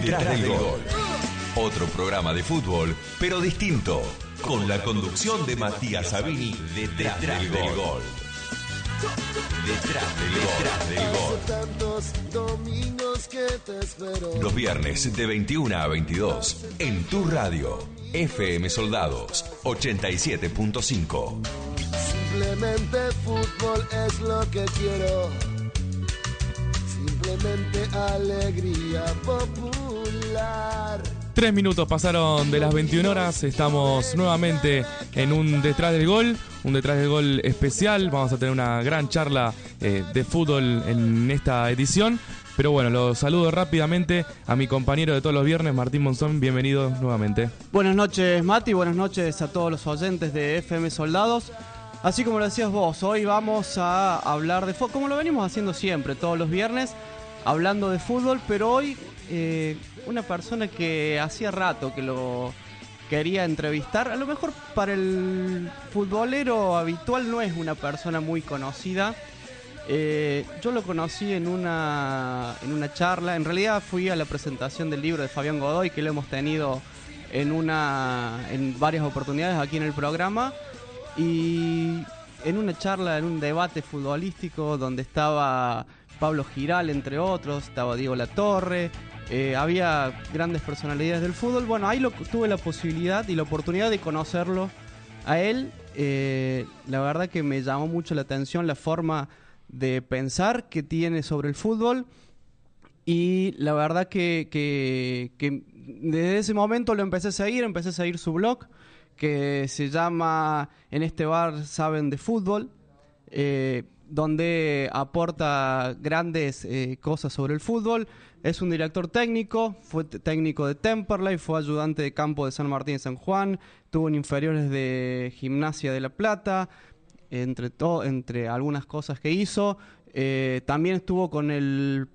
Detrás del gol. Otro programa de fútbol, pero distinto. Con la conducción de Matías Sabini detrás, del, gol. Detrás del gol. Los viernes de 21 a 22 en tu radio. FM Soldados 87.5. Simplemente fútbol es lo que quiero simplemente alegría popular. Tres minutos pasaron de las 21 horas, estamos nuevamente en un detrás del gol, un detrás del gol especial, vamos a tener una gran charla eh, de fútbol en esta edición, pero bueno, lo saludo rápidamente a mi compañero de todos los viernes, Martín Monzón, bienvenido nuevamente. Buenas noches Mati, buenas noches a todos los oyentes de FM Soldados. Así como lo decías vos, hoy vamos a hablar de fútbol, como lo venimos haciendo siempre, todos los viernes, hablando de fútbol, pero hoy eh, una persona que hacía rato que lo quería entrevistar, a lo mejor para el futbolero habitual no es una persona muy conocida. Eh, yo lo conocí en una, en una charla, en realidad fui a la presentación del libro de Fabián Godoy, que lo hemos tenido en, una, en varias oportunidades aquí en el programa y en una charla, en un debate futbolístico donde estaba Pablo Giral, entre otros, estaba Diego Latorre, eh, había grandes personalidades del fútbol. Bueno, ahí lo, tuve la posibilidad y la oportunidad de conocerlo a él. Eh, la verdad que me llamó mucho la atención la forma de pensar que tiene sobre el fútbol. Y la verdad que, desde ese momento lo empecé a seguir, empecé a seguir su blog que se llama En este bar saben de fútbol, eh, donde aporta grandes eh, cosas sobre el fútbol. Es un director técnico, fue técnico de Temperley, fue ayudante de campo de San Martín y San Juan, tuvo en inferiores de Gimnasia de La Plata, entre, entre algunas cosas que hizo. Eh, también estuvo con el,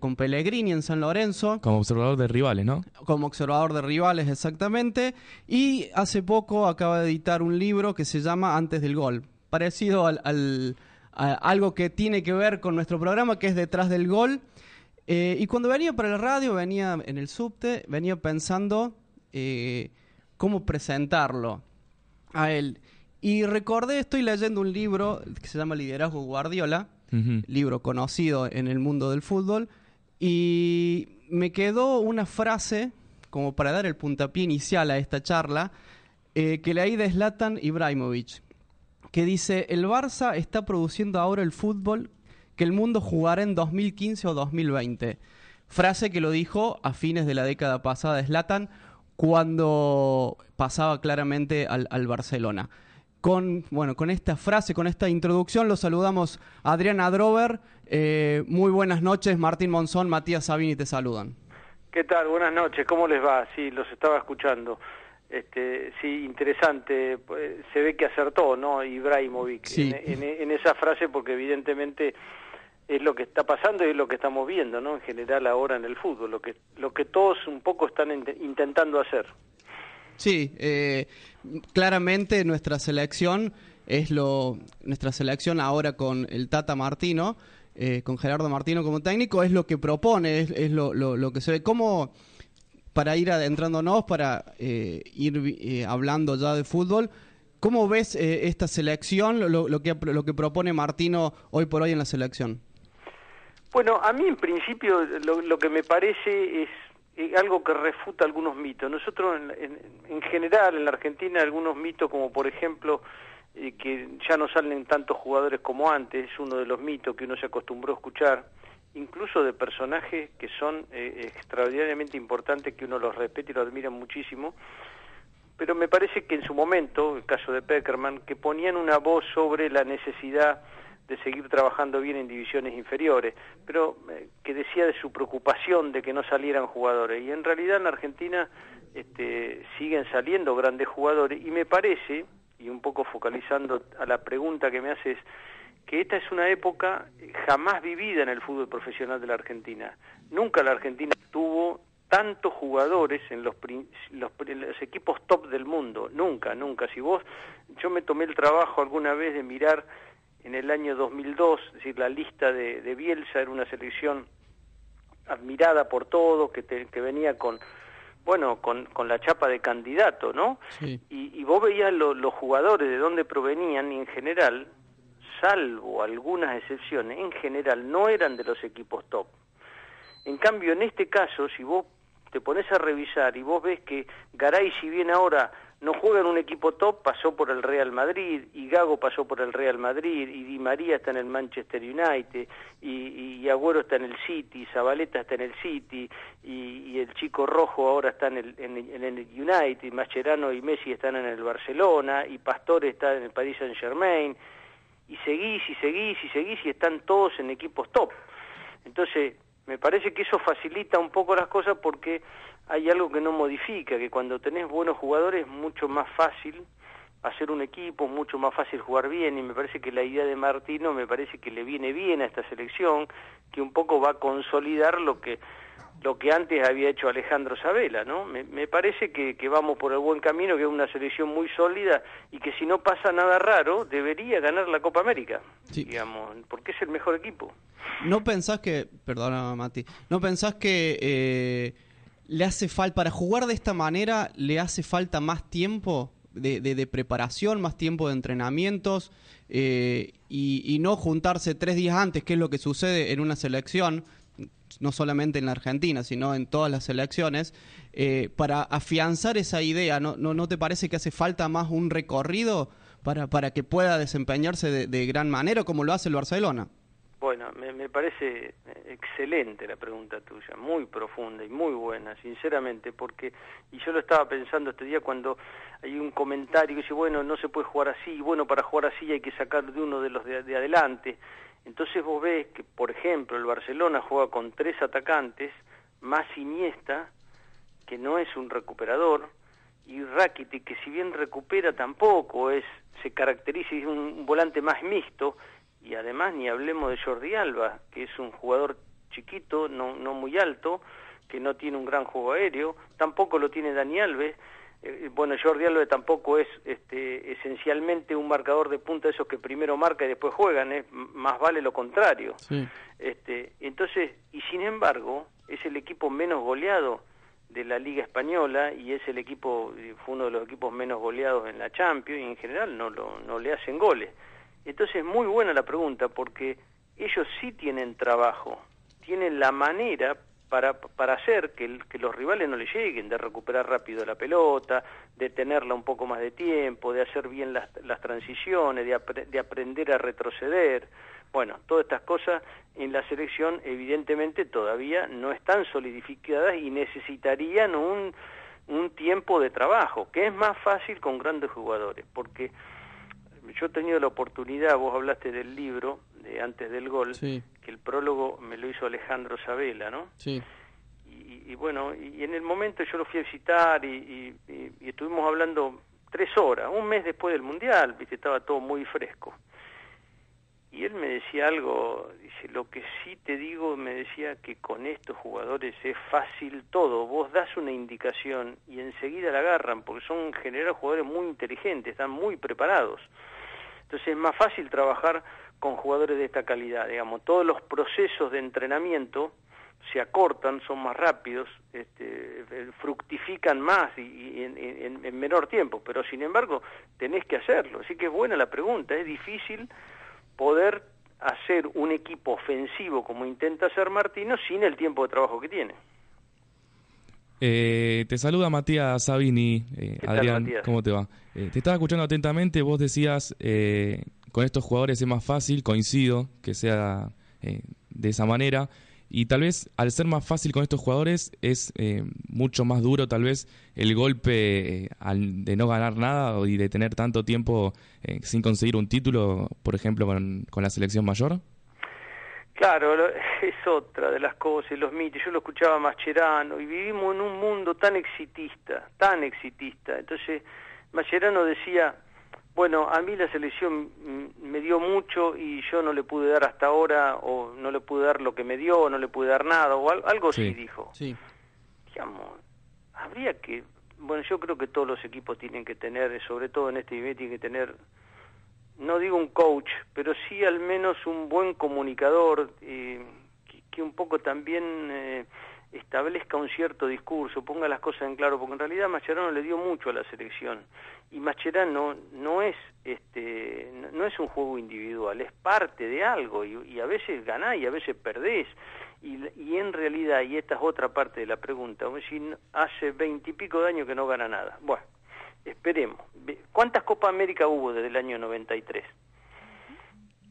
con Pellegrini en San Lorenzo. Como observador de rivales, ¿no? Como observador de rivales, exactamente. Y hace poco acaba de editar un libro que se llama Antes del Gol. Parecido al, a algo que tiene que ver con nuestro programa, que es Detrás del Gol. Eh, y cuando venía para la radio, venía en el subte, venía pensando eh, cómo presentarlo a él. Y recordé, estoy leyendo un libro que se llama Liderazgo Guardiola, libro conocido en el mundo del fútbol, y me quedó una frase, como para dar el puntapié inicial a esta charla, eh, que leí de Zlatan Ibrahimovic, que dice, el Barça está produciendo ahora el fútbol que el mundo jugará en 2015 o 2020. Frase que lo dijo a fines de la década pasada Zlatan, cuando pasaba claramente al, Barcelona con, bueno, con esta frase, con esta introducción, los saludamos a Adriana Drover. Eh, muy buenas noches, Martín Monzón, Matías Sabini te saludan. ¿Qué tal? Buenas noches, ¿cómo les va? Sí, los estaba escuchando. Este, sí, interesante. Pues, se ve que acertó, ¿no? Ibrahimovic en, en, esa frase, porque evidentemente es lo que está pasando y es lo que estamos viendo, ¿no? En general ahora en el fútbol, lo que, lo que todos un poco están intentando hacer. Sí, eh, claramente nuestra selección es lo nuestra selección ahora con el Tata Martino, eh, con Gerardo Martino como técnico, es lo que propone, es, lo, lo, que se ve. ¿Cómo, para ir adentrándonos, para eh, ir hablando ya de fútbol, cómo ves esta selección, lo, lo, que, lo que propone Martino hoy por hoy en la selección? Bueno, a mí en principio lo que me parece es algo que refuta algunos mitos. Nosotros en, en, general en la Argentina algunos mitos como por ejemplo eh, que ya no salen tantos jugadores como antes, es uno de los mitos que uno se acostumbró a escuchar, incluso de personajes que son eh, extraordinariamente importantes, que uno los respeta y los admira muchísimo, pero me parece que en su momento, el caso de Peckerman, que ponían una voz sobre la necesidad de seguir trabajando bien en divisiones inferiores, pero eh, que decía de su preocupación de que no salieran jugadores. Y en realidad en Argentina este, siguen saliendo grandes jugadores y me parece, y un poco focalizando a la pregunta que me haces, que esta es una época jamás vivida en el fútbol profesional de la Argentina. Nunca la Argentina tuvo tantos jugadores en los, los, los, equipos top del mundo, nunca, nunca. Si vos, yo me tomé el trabajo alguna vez de mirar en el año 2002, es decir, la lista de, de Bielsa era una selección admirada por todos, que, que venía con, bueno, con, con la chapa de candidato, ¿no? Y, y vos veías los jugadores de dónde provenían y en general, salvo algunas excepciones, en general no eran de los equipos top. En cambio, en este caso, si vos te pones a revisar y vos ves que Garay, si bien ahora no juega en un equipo top, pasó por el Real Madrid, y Gago pasó por el Real Madrid, y Di María está en el Manchester United, y, y Agüero está en el City, Zabaleta está en el City, y, el chico rojo ahora está en el, en, el United, Mascherano y Messi están en el Barcelona, y Pastore está en el Paris Saint Germain, y seguís y seguís y seguís y están todos en equipos top. Entonces, me parece que eso facilita un poco las cosas porque hay algo que no modifica, que cuando tenés buenos jugadores es mucho más fácil hacer un equipo, mucho más fácil jugar bien y me parece que la idea de Martino me parece que le viene bien a esta selección, que un poco va a consolidar lo que lo que antes había hecho Alejandro Sabela, ¿no? Me, me parece que, que, vamos por el buen camino, que es una selección muy sólida y que si no pasa nada raro, debería ganar la Copa América, digamos, porque es el mejor equipo. ¿No pensás que, perdona Mati, no pensás que eh, le hace falta, para jugar de esta manera, le hace falta más tiempo de, de, preparación, más tiempo de entrenamientos eh, y, no juntarse tres días antes, que es lo que sucede en una selección, no solamente en la Argentina, sino en todas las selecciones, eh, para afianzar esa idea. ¿no, ¿No, no, te parece que hace falta más un recorrido para, para que pueda desempeñarse de, de gran manera como lo hace el Barcelona? Me, me, parece excelente la pregunta tuya, muy profunda y muy buena, sinceramente, porque, y yo lo estaba pensando este día cuando hay un comentario que dice, bueno, no se puede jugar así, y bueno, para jugar así hay que sacar de uno de los de, de adelante. Entonces vos ves que, por ejemplo, el Barcelona juega con tres atacantes, más Iniesta, que no es un recuperador, y Rakitic, que si bien recupera tampoco es, se caracteriza, es un volante más mixto, y además ni hablemos de Jordi Alba, que es un jugador chiquito, no, no muy alto, que no tiene un gran juego aéreo, tampoco lo tiene Dani Alves, eh, bueno, Jordi Alba tampoco es este, esencialmente un marcador de punta de esos que primero marca y después juegan, ¿eh? más vale lo contrario. Este, entonces, y sin embargo, es el equipo menos goleado de la Liga Española y es el equipo, fue uno de los equipos menos goleados en la Champions y en general no, lo, no le hacen goles. Entonces es muy buena la pregunta porque ellos sí tienen trabajo, tienen la manera para, para hacer que, los rivales no le lleguen, de recuperar rápido la pelota, de tenerla un poco más de tiempo, de hacer bien las, las transiciones, de, ap de aprender a retroceder. Bueno, todas estas cosas en la selección evidentemente todavía no están solidificadas y necesitarían un, un tiempo de trabajo, que es más fácil con grandes jugadores, porque yo he tenido la oportunidad, vos hablaste del libro de antes del gol, sí. que el prólogo me lo hizo Alejandro Sabela, ¿no? Sí. Y, y bueno, y en el momento yo lo fui a visitar y, y, y, estuvimos hablando tres horas, un mes después del Mundial, viste, estaba todo muy fresco. Y él me decía algo, dice, lo que sí te digo, me decía que con estos jugadores es fácil todo, vos das una indicación y enseguida la agarran, porque son en general jugadores muy inteligentes, están muy preparados. Entonces es más fácil trabajar con jugadores de esta calidad, digamos, todos los procesos de entrenamiento se acortan, son más rápidos, este, fructifican más y, y en, en, en, menor tiempo, pero sin embargo tenés que hacerlo, así que es buena la pregunta, es difícil poder hacer un equipo ofensivo como intenta hacer Martino sin el tiempo de trabajo que tiene. Eh, te saluda Matías Sabini, eh, Adrián? ¿cómo te va? Eh, te estaba escuchando atentamente, vos decías, eh, con estos jugadores es más fácil, coincido que sea eh, de esa manera. y tal vez al ser más fácil con estos jugadores es eh, mucho más duro tal vez el golpe al, de no ganar nada y de tener tanto tiempo sin conseguir un título, por ejemplo, con, con la selección mayor. Claro, es otra de las cosas, los mitos. Yo lo escuchaba Mascherano y vivimos en un mundo tan exitista, tan exitista. Entonces, Mascherano decía, bueno, a mí la selección me dio mucho y yo no le pude dar hasta ahora, o no le pude dar lo que me dio, o no le pude dar nada, o algo así dijo. Sí. Digamos, habría que, bueno, yo creo que todos los equipos tienen que tener, sobre todo en este nivel, tienen que tener no digo un coach, pero sí al menos un buen comunicador eh, que, un poco también eh, establezca un cierto discurso, ponga las cosas en claro, porque en realidad Mascherano le dio mucho a la selección y Mascherano no es este no es un juego individual, es parte de algo y, a veces ganás y a veces perdés y, y, en realidad, y esta es otra parte de la pregunta, hace veintipico de años que no gana nada. Bueno, Esperemos. ¿Cuántas Copa América hubo desde el año 93?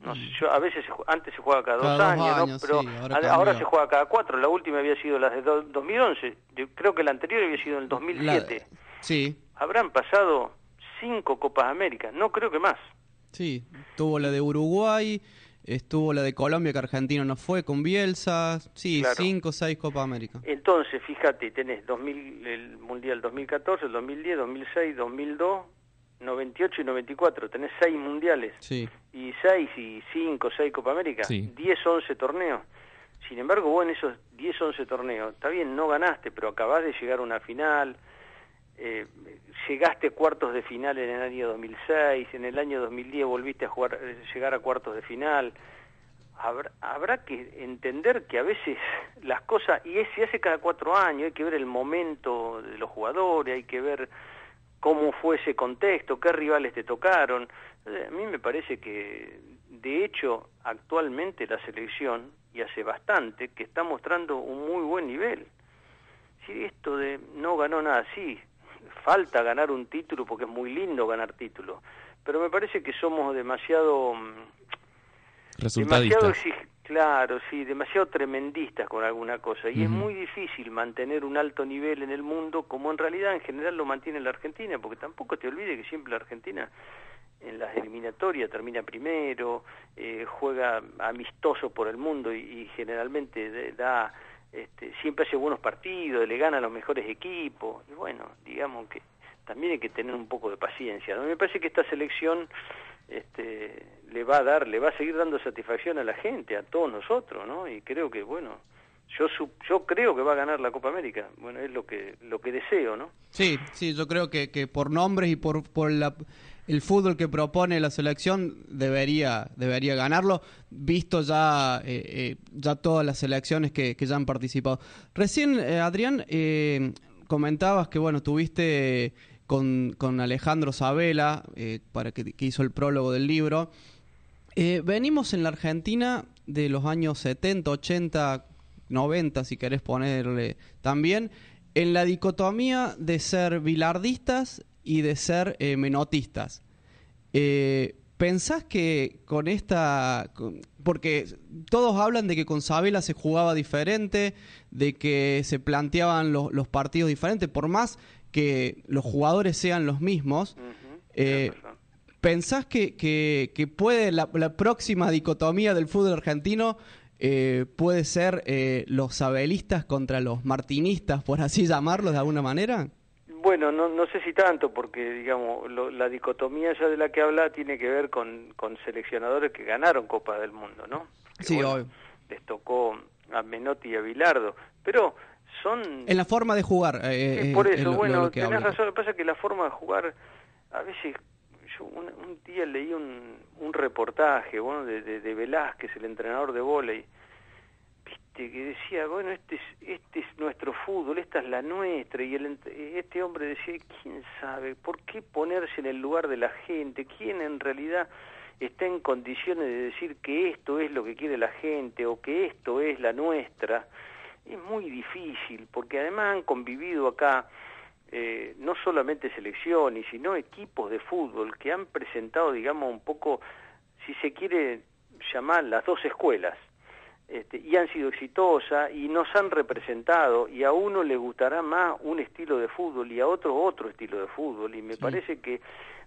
No sé, yo, a veces antes se juega cada, dos, años, pero ahora, se juega cada cuatro. La última había sido la de 2011. Yo creo que la anterior había sido en el 2007. sí. Habrán pasado cinco Copas América, no creo que más. Sí, tuvo la de Uruguay, Estuvo la de Colombia, que Argentina no fue, con Bielsa. Sí, cinco o seis Copa América. Entonces, fíjate, tenés 2000, el Mundial 2014, el 2010, 2006, 2002, 98 y 94. Tenés seis mundiales. Sí. Y seis y cinco, seis Copa América. Sí. 10, 11 torneos. Sin embargo, vos en esos 10, 11 torneos, está bien, no ganaste, pero acabás de llegar a una final. Eh, llegaste cuartos de final en el año 2006, en el año 2010 volviste a jugar, eh, llegar a cuartos de final. Habrá, habrá que entender que a veces las cosas, y es, se hace cada cuatro años, hay que ver el momento de los jugadores, hay que ver cómo fue ese contexto, qué rivales te tocaron. A mí me parece que, de hecho, actualmente la selección, y hace bastante, que está mostrando un muy buen nivel. Si esto de no ganó nada, sí, falta ganar un título porque es muy lindo ganar títulos, pero me parece que somos demasiado mm, demasiado claro, sí, demasiado tremendistas con alguna cosa y es muy difícil mantener un alto nivel en el mundo como en realidad en general lo mantiene la Argentina, porque tampoco te olvides que siempre la Argentina en las eliminatorias termina primero, eh, juega amistoso por el mundo y, y generalmente da este, siempre hace buenos partidos, le gana a los mejores equipos, y bueno, digamos que también hay que tener un poco de paciencia. ¿no? Me parece que esta selección este, le va a dar, le va a seguir dando satisfacción a la gente, a todos nosotros, ¿no? Y creo que, bueno, yo yo creo que va a ganar la Copa América. Bueno, es lo que lo que deseo, ¿no? Sí, sí, yo creo que, que por nombres y por, por la el fútbol que propone la selección debería, debería ganarlo, visto ya, eh, eh, ya todas las selecciones que, ya han participado. Recién, eh, Adrián, comentabas que bueno, tuviste con, con Alejandro Sabela, para que, hizo el prólogo del libro. venimos en la Argentina de los años 70, 80, 90, si querés ponerle también, en la dicotomía de ser bilardistas y de ser eh, menotistas. Eh, ¿Pensás que con esta... porque todos hablan de que con Sabela se jugaba diferente, de que se planteaban los partidos diferentes, por más que los jugadores sean los mismos. Eh, ¿Pensás que, que, puede la, próxima dicotomía del fútbol argentino puede ser los sabelistas contra los martinistas, por así llamarlos de alguna manera? Bueno, no, no sé si tanto, porque digamos la dicotomía ya de la que habla tiene que ver con, con seleccionadores que ganaron Copa del Mundo, ¿no? sí, hoy Les tocó a Menotti y a Bilardo, pero son... En la forma de jugar. Eh, por eso, bueno, tenés razón, lo que pasa es que la forma de jugar, a veces, yo un, día leí un, un reportaje, bueno, de, de, de Velázquez, el entrenador de vóley, que decía, bueno, este es, este es nuestro fútbol, esta es la nuestra, y el, este hombre decía, ¿quién sabe? ¿Por qué ponerse en el lugar de la gente? ¿Quién en realidad está en condiciones de decir que esto es lo que quiere la gente o que esto es la nuestra? Es muy difícil, porque además han convivido acá eh, no solamente selecciones, sino equipos de fútbol que han presentado, digamos, un poco, si se quiere llamar, las dos escuelas este, y han sido exitosas y nos han representado y a uno le gustará más un estilo de fútbol y a otro otro estilo de fútbol y me parece que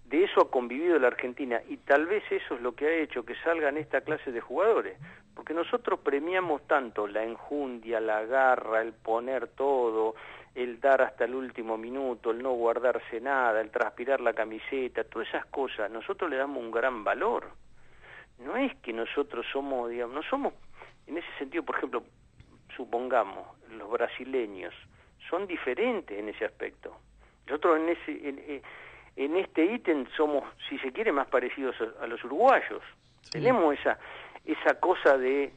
de eso ha convivido la Argentina y tal vez eso es lo que ha hecho que salgan esta clase de jugadores, porque nosotros premiamos tanto la enjundia, la garra, el poner todo, el dar hasta el último minuto, el no guardarse nada, el transpirar la camiseta, todas esas cosas, nosotros le damos un gran valor. No es que nosotros somos, digamos, no somos, en ese sentido, por ejemplo, supongamos, los brasileños son diferentes en ese aspecto. Nosotros en ese, en, eh, en este ítem somos, si se quiere, más parecidos a, los uruguayos. Tenemos esa, esa cosa de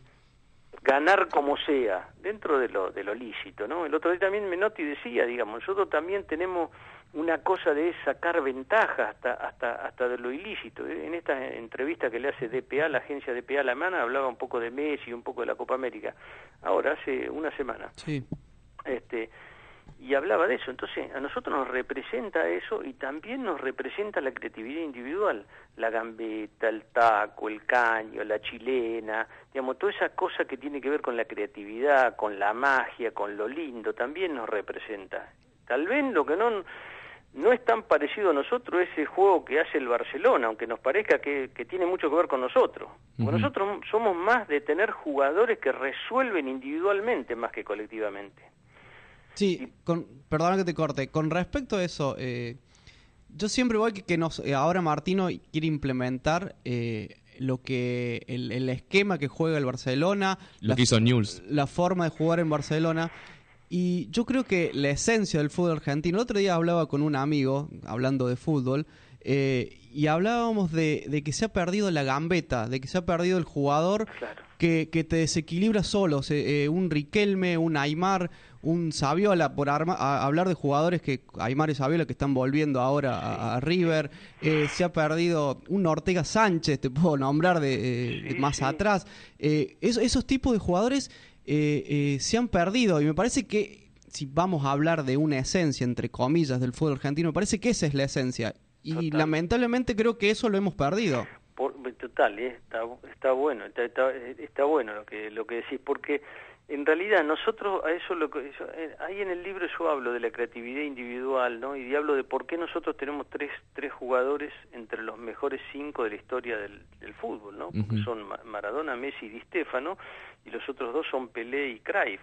ganar como sea, dentro de lo, de lo lícito, ¿no? El otro día también Menotti decía, digamos, nosotros también tenemos una cosa de sacar ventaja hasta, hasta, hasta de lo ilícito. En esta entrevista que le hace DPA, la agencia DPA alemana, hablaba un poco de Messi, un poco de la Copa América. Ahora, hace una semana. Sí. Este, y hablaba de eso. Entonces, a nosotros nos representa eso y también nos representa la creatividad individual, la gambeta, el taco, el caño, la chilena, digamos, toda esa cosa que tiene que ver con la creatividad, con la magia, con lo lindo, también nos representa. Tal vez lo que no no es tan parecido a nosotros ese juego que hace el Barcelona, aunque nos parezca que, que tiene mucho que ver con nosotros. Porque nosotros somos más de tener jugadores que resuelven individualmente más que colectivamente. Sí, con, perdona que te corte. Con respecto a eso, eh, yo siempre voy que, que nos, eh, ahora Martino quiere implementar eh, lo que el, el, esquema que juega el Barcelona, lo la, que hizo News, la forma de jugar en Barcelona. Y yo creo que la esencia del fútbol argentino. El otro día hablaba con un amigo hablando de fútbol. Eh, y hablábamos de, de, que se ha perdido la gambeta, de que se ha perdido el jugador claro. que, que, te desequilibra solo. Eh, un Riquelme, un Aymar, un Saviola, por arma, a, hablar de jugadores que Aymar y Saviola que están volviendo ahora a, a, River. Eh, se ha perdido un Ortega Sánchez, te puedo nombrar de, sí, de más sí. atrás. Eso, esos tipos de jugadores se han perdido y me parece que si vamos a hablar de una esencia, entre comillas, del fútbol argentino, me parece que esa es la esencia. Y total. lamentablemente creo que eso lo hemos perdido. Por, total, ¿eh? está, está bueno, está, está, está, bueno lo que lo que decís, porque en realidad nosotros a eso lo que eso, eh, ahí en el libro yo hablo de la creatividad individual, ¿no? Y hablo de por qué nosotros tenemos tres tres jugadores entre los mejores cinco de la historia del, del fútbol, ¿no? Porque uh -huh. son Maradona, Messi y Di Stefano y los otros dos son Pelé y Cruyff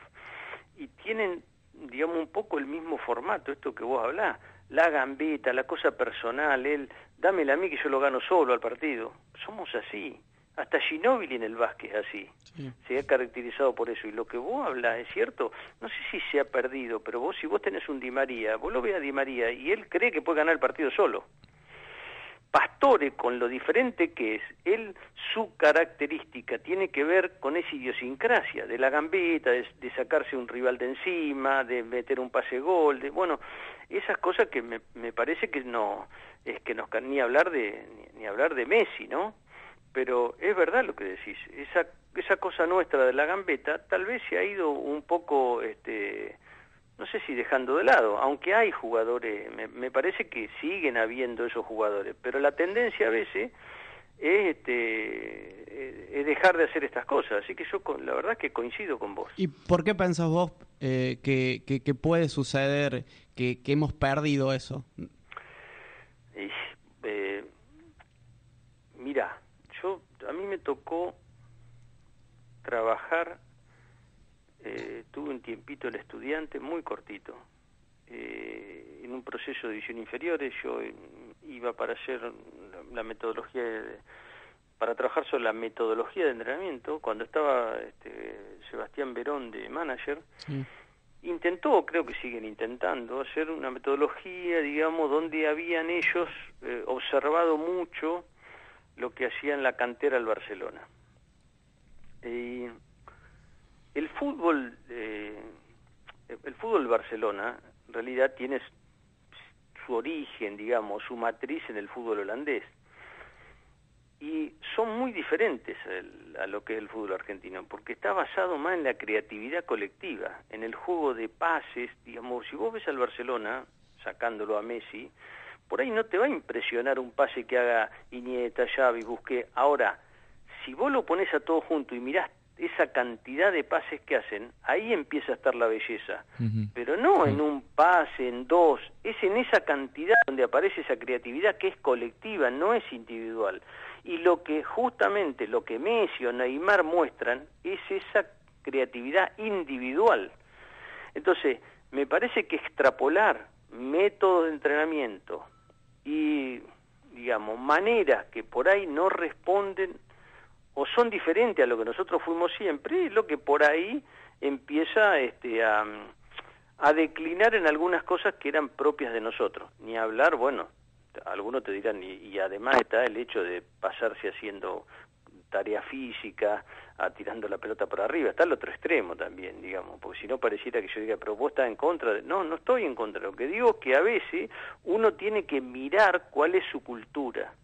y tienen digamos un poco el mismo formato, esto que vos hablás la gambeta, la cosa personal, él, dámela a mí que yo lo gano solo al partido. Somos así. Hasta Ginóbili en el básquet es así. Sí. Se ha caracterizado por eso. Y lo que vos hablas es cierto. No sé si se ha perdido, pero vos, si vos tenés un Di María, vos lo ves a Di María y él cree que puede ganar el partido solo. Pastore, con lo diferente que es, él, su característica tiene que ver con esa idiosincrasia, de la gambeta, de, de sacarse un rival de encima, de meter un pase gol, de, bueno, esas cosas que me, me parece que no, es que nos, ni hablar de, ni, ni hablar de Messi, ¿no? Pero es verdad lo que decís, esa, esa cosa nuestra de la gambeta tal vez se ha ido un poco, este, no sé si dejando de lado, aunque hay jugadores, me, me, parece que siguen habiendo esos jugadores, pero la tendencia a veces es, este, es dejar de hacer estas cosas, así que yo con, la verdad es que coincido con vos. ¿Y por qué pensás vos eh, que, que, que, puede suceder que, que, hemos perdido eso? Y, eh, mira, a mí me tocó trabajar eh, tuve un tiempito el estudiante, muy cortito, eh, en un proceso de división inferiores, yo iba para hacer la, metodología, de, para trabajar sobre la metodología de entrenamiento, cuando estaba este, Sebastián Verón de manager, sí. intentó, creo que siguen intentando, hacer una metodología, digamos, donde habían ellos eh, observado mucho lo que hacía en la cantera del Barcelona. Y el fútbol, eh, el fútbol Barcelona, en realidad tiene su origen, digamos, su matriz en el fútbol holandés. Y son muy diferentes el, a lo que es el fútbol argentino, porque está basado más en la creatividad colectiva, en el juego de pases, digamos, si vos ves al Barcelona, sacándolo a Messi, por ahí no te va a impresionar un pase que haga Iniesta, Xavi, Busqué. Ahora, si vos lo pones a todo junto y mirás esa cantidad de pases que hacen, ahí empieza a estar la belleza. Pero no en un pase, en dos, es en esa cantidad donde aparece esa creatividad que es colectiva, no es individual. Y lo que justamente, lo que Messi o Neymar muestran es esa creatividad individual. Entonces, me parece que extrapolar métodos de entrenamiento y, digamos, maneras que por ahí no responden o son diferentes a lo que nosotros fuimos siempre, es lo que por ahí empieza este, a, a declinar en algunas cosas que eran propias de nosotros. Ni hablar, bueno, algunos te dirán, y, además está el hecho de pasarse haciendo tarea física, a tirando la pelota por arriba, está el otro extremo también, digamos, porque si no pareciera que yo diga, pero vos estás en contra de... No, no estoy en contra, lo que digo es que a veces uno tiene que mirar cuál es su cultura.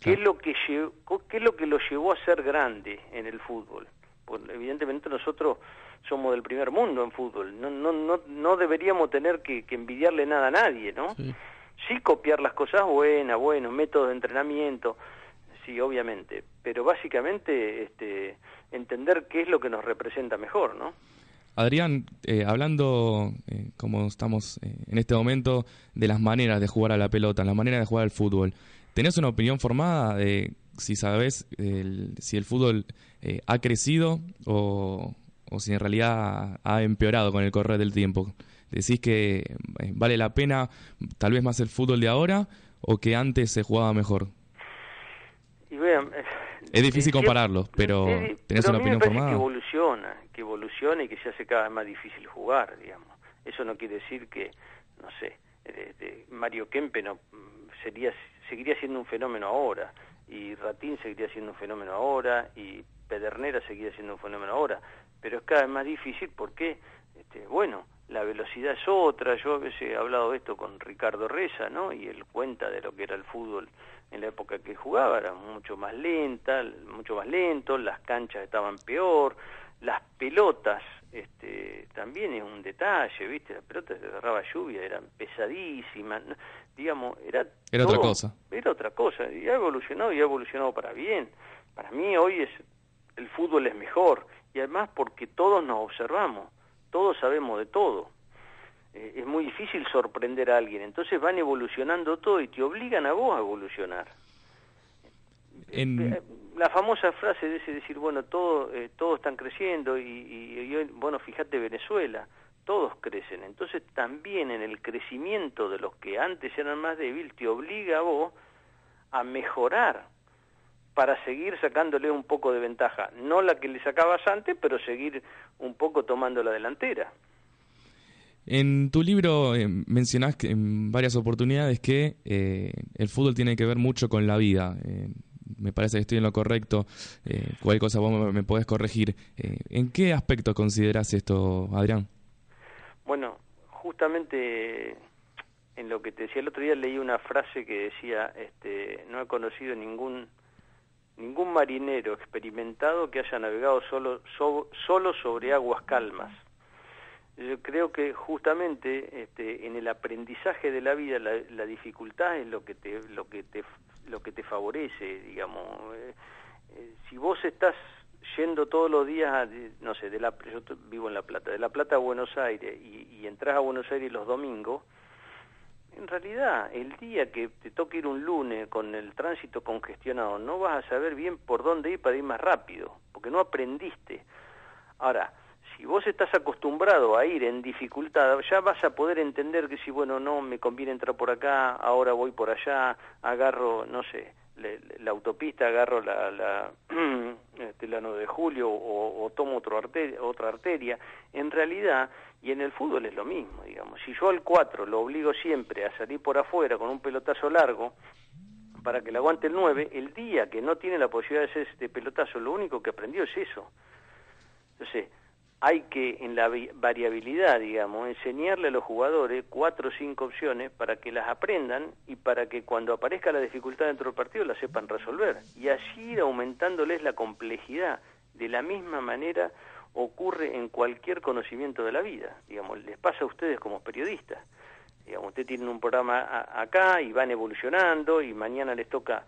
¿Qué, es lo que llevó, ¿Qué es lo que lo llevó a ser grande en el fútbol? Pues evidentemente nosotros somos del primer mundo en fútbol, no, no, no, no deberíamos tener que, envidiarle nada a nadie, ¿no? Sí. copiar las cosas buenas, bueno, métodos de entrenamiento, sí, obviamente, pero básicamente este, entender qué es lo que nos representa mejor, ¿no? Adrián, eh, hablando, eh, como estamos eh, en este momento, de las maneras de jugar a la pelota, las maneras de jugar al fútbol, ¿Tenés una opinión formada de si sabes si el fútbol ha crecido o, si en realidad ha empeorado con el correr del tiempo? ¿Decís que vale la pena tal vez más el fútbol de ahora o que antes se jugaba mejor? Es difícil compararlo, pero ¿tenés una opinión formada? Que evoluciona, que evoluciona y que se hace cada vez más difícil jugar, digamos. Eso no quiere decir que, no sé, Mario Kempe no sería seguiría siendo un fenómeno ahora, y Ratín seguiría siendo un fenómeno ahora, y Pedernera seguiría siendo un fenómeno ahora, pero es cada vez más difícil porque, este, bueno, la velocidad es otra, yo a veces he hablado de esto con Ricardo Reza, ¿no? Y él cuenta de lo que era el fútbol en la época que jugaba, era mucho más lenta, mucho más lento, las canchas estaban peor, las pelotas este, también es un detalle, ¿viste? Las pelotas de agarraba lluvia eran pesadísimas, digamos, era... Era otra cosa. Era otra cosa, y ha evolucionado y ha evolucionado para bien. Para mí hoy es el fútbol es mejor, y además porque todos nos observamos, todos sabemos de todo. Eh, es muy difícil sorprender a alguien, entonces van evolucionando todo y te obligan a vos a evolucionar. Eh, la famosa frase de ese decir, bueno, todo, eh, todos están creciendo y, y, bueno, fíjate Venezuela, todos crecen. Entonces también en el crecimiento de los que antes eran más débiles te obliga a vos a mejorar para seguir sacándole un poco de ventaja. No la que le sacabas antes, pero seguir un poco tomando la delantera. En tu libro eh, mencionás que, en varias oportunidades que el fútbol tiene que ver mucho con la vida me parece que estoy en lo correcto, eh, cualquier cosa vos me, podés corregir. Eh, ¿En qué aspecto consideras esto, Adrián? Bueno, justamente en lo que te decía el otro día leí una frase que decía, este, no he conocido ningún ningún marinero experimentado que haya navegado solo, solo sobre aguas calmas. Yo creo que justamente este, en el aprendizaje de la vida la, la, dificultad es lo que te, lo que te lo que te favorece, digamos. Eh, eh, si vos estás yendo todos los días, no sé, de la, yo vivo en La Plata, de La Plata a Buenos Aires y, y entras a Buenos Aires los domingos, en realidad, el día que te toque ir un lunes con el tránsito congestionado, no vas a saber bien por dónde ir para ir más rápido, porque no aprendiste. Ahora, si vos estás acostumbrado a ir en dificultad, ya vas a poder entender que si, bueno, no, me conviene entrar por acá, ahora voy por allá, agarro, no sé, la autopista, agarro la, la, este, la 9 de julio o, tomo otro arteria, otra arteria. En realidad, y en el fútbol es lo mismo, digamos. Si yo al 4 lo obligo siempre a salir por afuera con un pelotazo largo, para que le aguante el 9, el día que no tiene la posibilidad de hacer este pelotazo, lo único que aprendió es eso. Entonces, hay que, en la variabilidad, digamos, enseñarle a los jugadores cuatro o cinco opciones para que las aprendan y para que cuando aparezca la dificultad dentro del partido la sepan resolver. Y así ir aumentándoles la complejidad. De la misma manera ocurre en cualquier conocimiento de la vida. Digamos, les pasa a ustedes como periodistas. Digamos, ustedes tienen un programa acá y van evolucionando y mañana les toca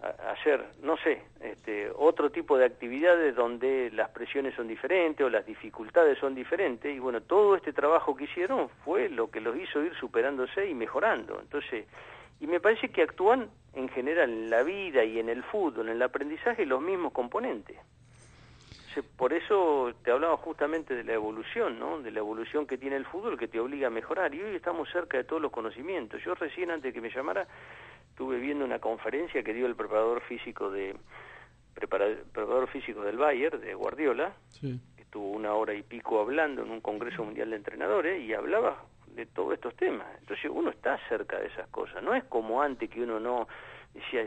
hacer, no sé, este, otro tipo de actividades donde las presiones son diferentes o las dificultades son diferentes y bueno, todo este trabajo que hicieron fue lo que los hizo ir superándose y mejorando. Entonces, y me parece que actúan en general en la vida y en el fútbol, en el aprendizaje, los mismos componentes. por eso te hablaba justamente de la evolución, ¿no? De la evolución que tiene el fútbol que te obliga a mejorar. Y hoy estamos cerca de todos los conocimientos. Yo recién, antes que me llamara, estuve viendo una conferencia que dio el preparador físico de preparador físico del Bayern, de Guardiola, estuvo una hora y pico hablando en un Congreso Mundial de Entrenadores y hablaba de todos estos temas. Entonces uno está cerca de esas cosas. No es como antes que uno no decía,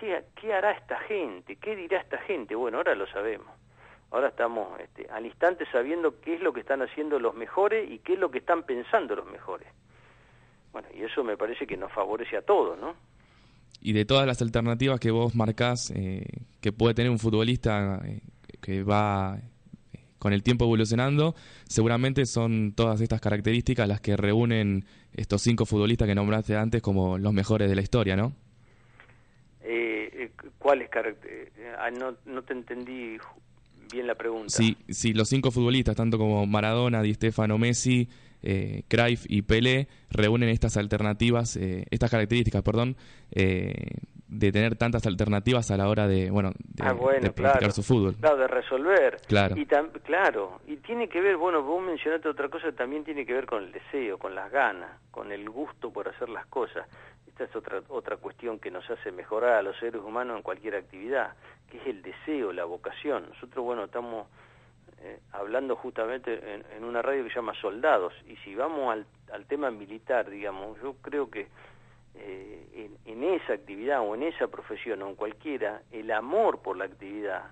¿qué, qué hará esta gente? ¿Qué dirá esta gente? Bueno, ahora lo sabemos. Ahora estamos este, al instante sabiendo qué es lo que están haciendo los mejores y qué es lo que están pensando los mejores. Bueno, y eso me parece que nos favorece a todos, ¿no? Y de todas las alternativas que vos marcás, eh, que puede tener un futbolista eh, que va eh, con el tiempo evolucionando, seguramente son todas estas características las que reúnen estos cinco futbolistas que nombraste antes como los mejores de la historia, ¿no? ¿Cuáles características? Ah, no, no te entendí bien la pregunta. Sí, sí, los cinco futbolistas, tanto como Maradona, Di Stefano, Messi, eh, Cruyff y Pelé reúnen estas alternativas, eh, estas características, perdón, eh, de tener tantas alternativas a la hora de, bueno, de, ah, practicar su fútbol. Claro, de resolver. Claro. Y claro, y tiene que ver, bueno, vos mencionaste otra cosa, también tiene que ver con el deseo, con las ganas, con el gusto por hacer las cosas. Esta es otra otra cuestión que nos hace mejorar a los seres humanos en cualquier actividad, que es el deseo, la vocación. Nosotros, bueno, estamos eh, hablando justamente en, una radio que se llama Soldados, y si vamos al, al tema militar, digamos, yo creo que eh, en, esa actividad o en esa profesión o en cualquiera, el amor por la actividad,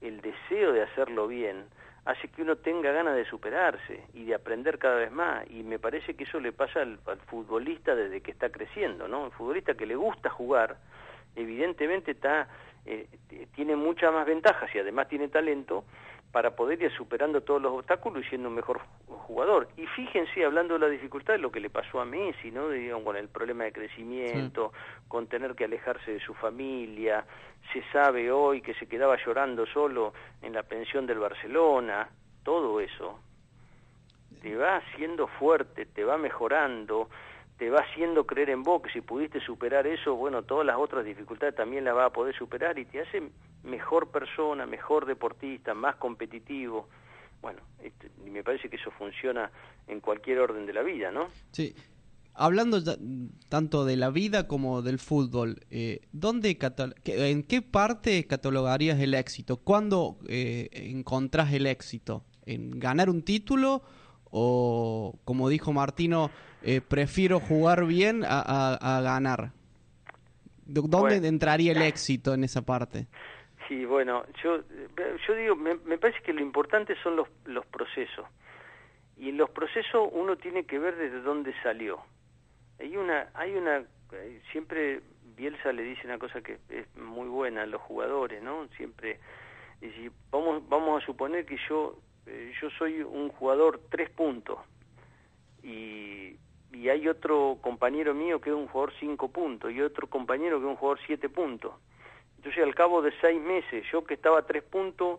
el deseo de hacerlo bien, hace que uno tenga ganas de superarse y de aprender cada vez más. Y me parece que eso le pasa al, futbolista desde que está creciendo, ¿no? El futbolista que le gusta jugar, evidentemente está, eh, tiene muchas más ventajas y además tiene talento para poder ir superando todos los obstáculos y siendo un mejor jugador. Y fíjense, hablando de la dificultad, lo que le pasó a Messi, ¿no? Digamos, con el problema de crecimiento, con tener que alejarse de su familia, se sabe hoy que se quedaba llorando solo en la pensión del Barcelona, todo eso te va haciendo fuerte, te va mejorando, te va haciendo creer en vos que si pudiste superar eso, bueno, todas las otras dificultades también las va a poder superar y te hace mejor persona, mejor deportista, más competitivo. Bueno, este, me parece que eso funciona en cualquier orden de la vida, ¿no? Sí. Hablando tanto de la vida como del fútbol, eh, ¿dónde ¿en qué parte catalogarías el éxito? ¿Cuándo eh, encontrás el éxito? ¿En ganar un título o, como dijo Martino, eh, prefiero jugar bien a, ganar? ¿Dónde entraría el éxito en esa parte? Sí, bueno, yo, yo digo, me, parece que lo importante son los, los procesos. Y en los procesos uno tiene que ver desde dónde salió. Hay una, hay una, eh, siempre Bielsa le dice una cosa que es muy buena a los jugadores, ¿no? Siempre, vamos, vamos a suponer que yo, eh, yo soy un jugador tres puntos y, y hay otro compañero mío que es un jugador cinco puntos y otro compañero que es un jugador siete puntos entonces al cabo de seis meses, yo que estaba a tres puntos,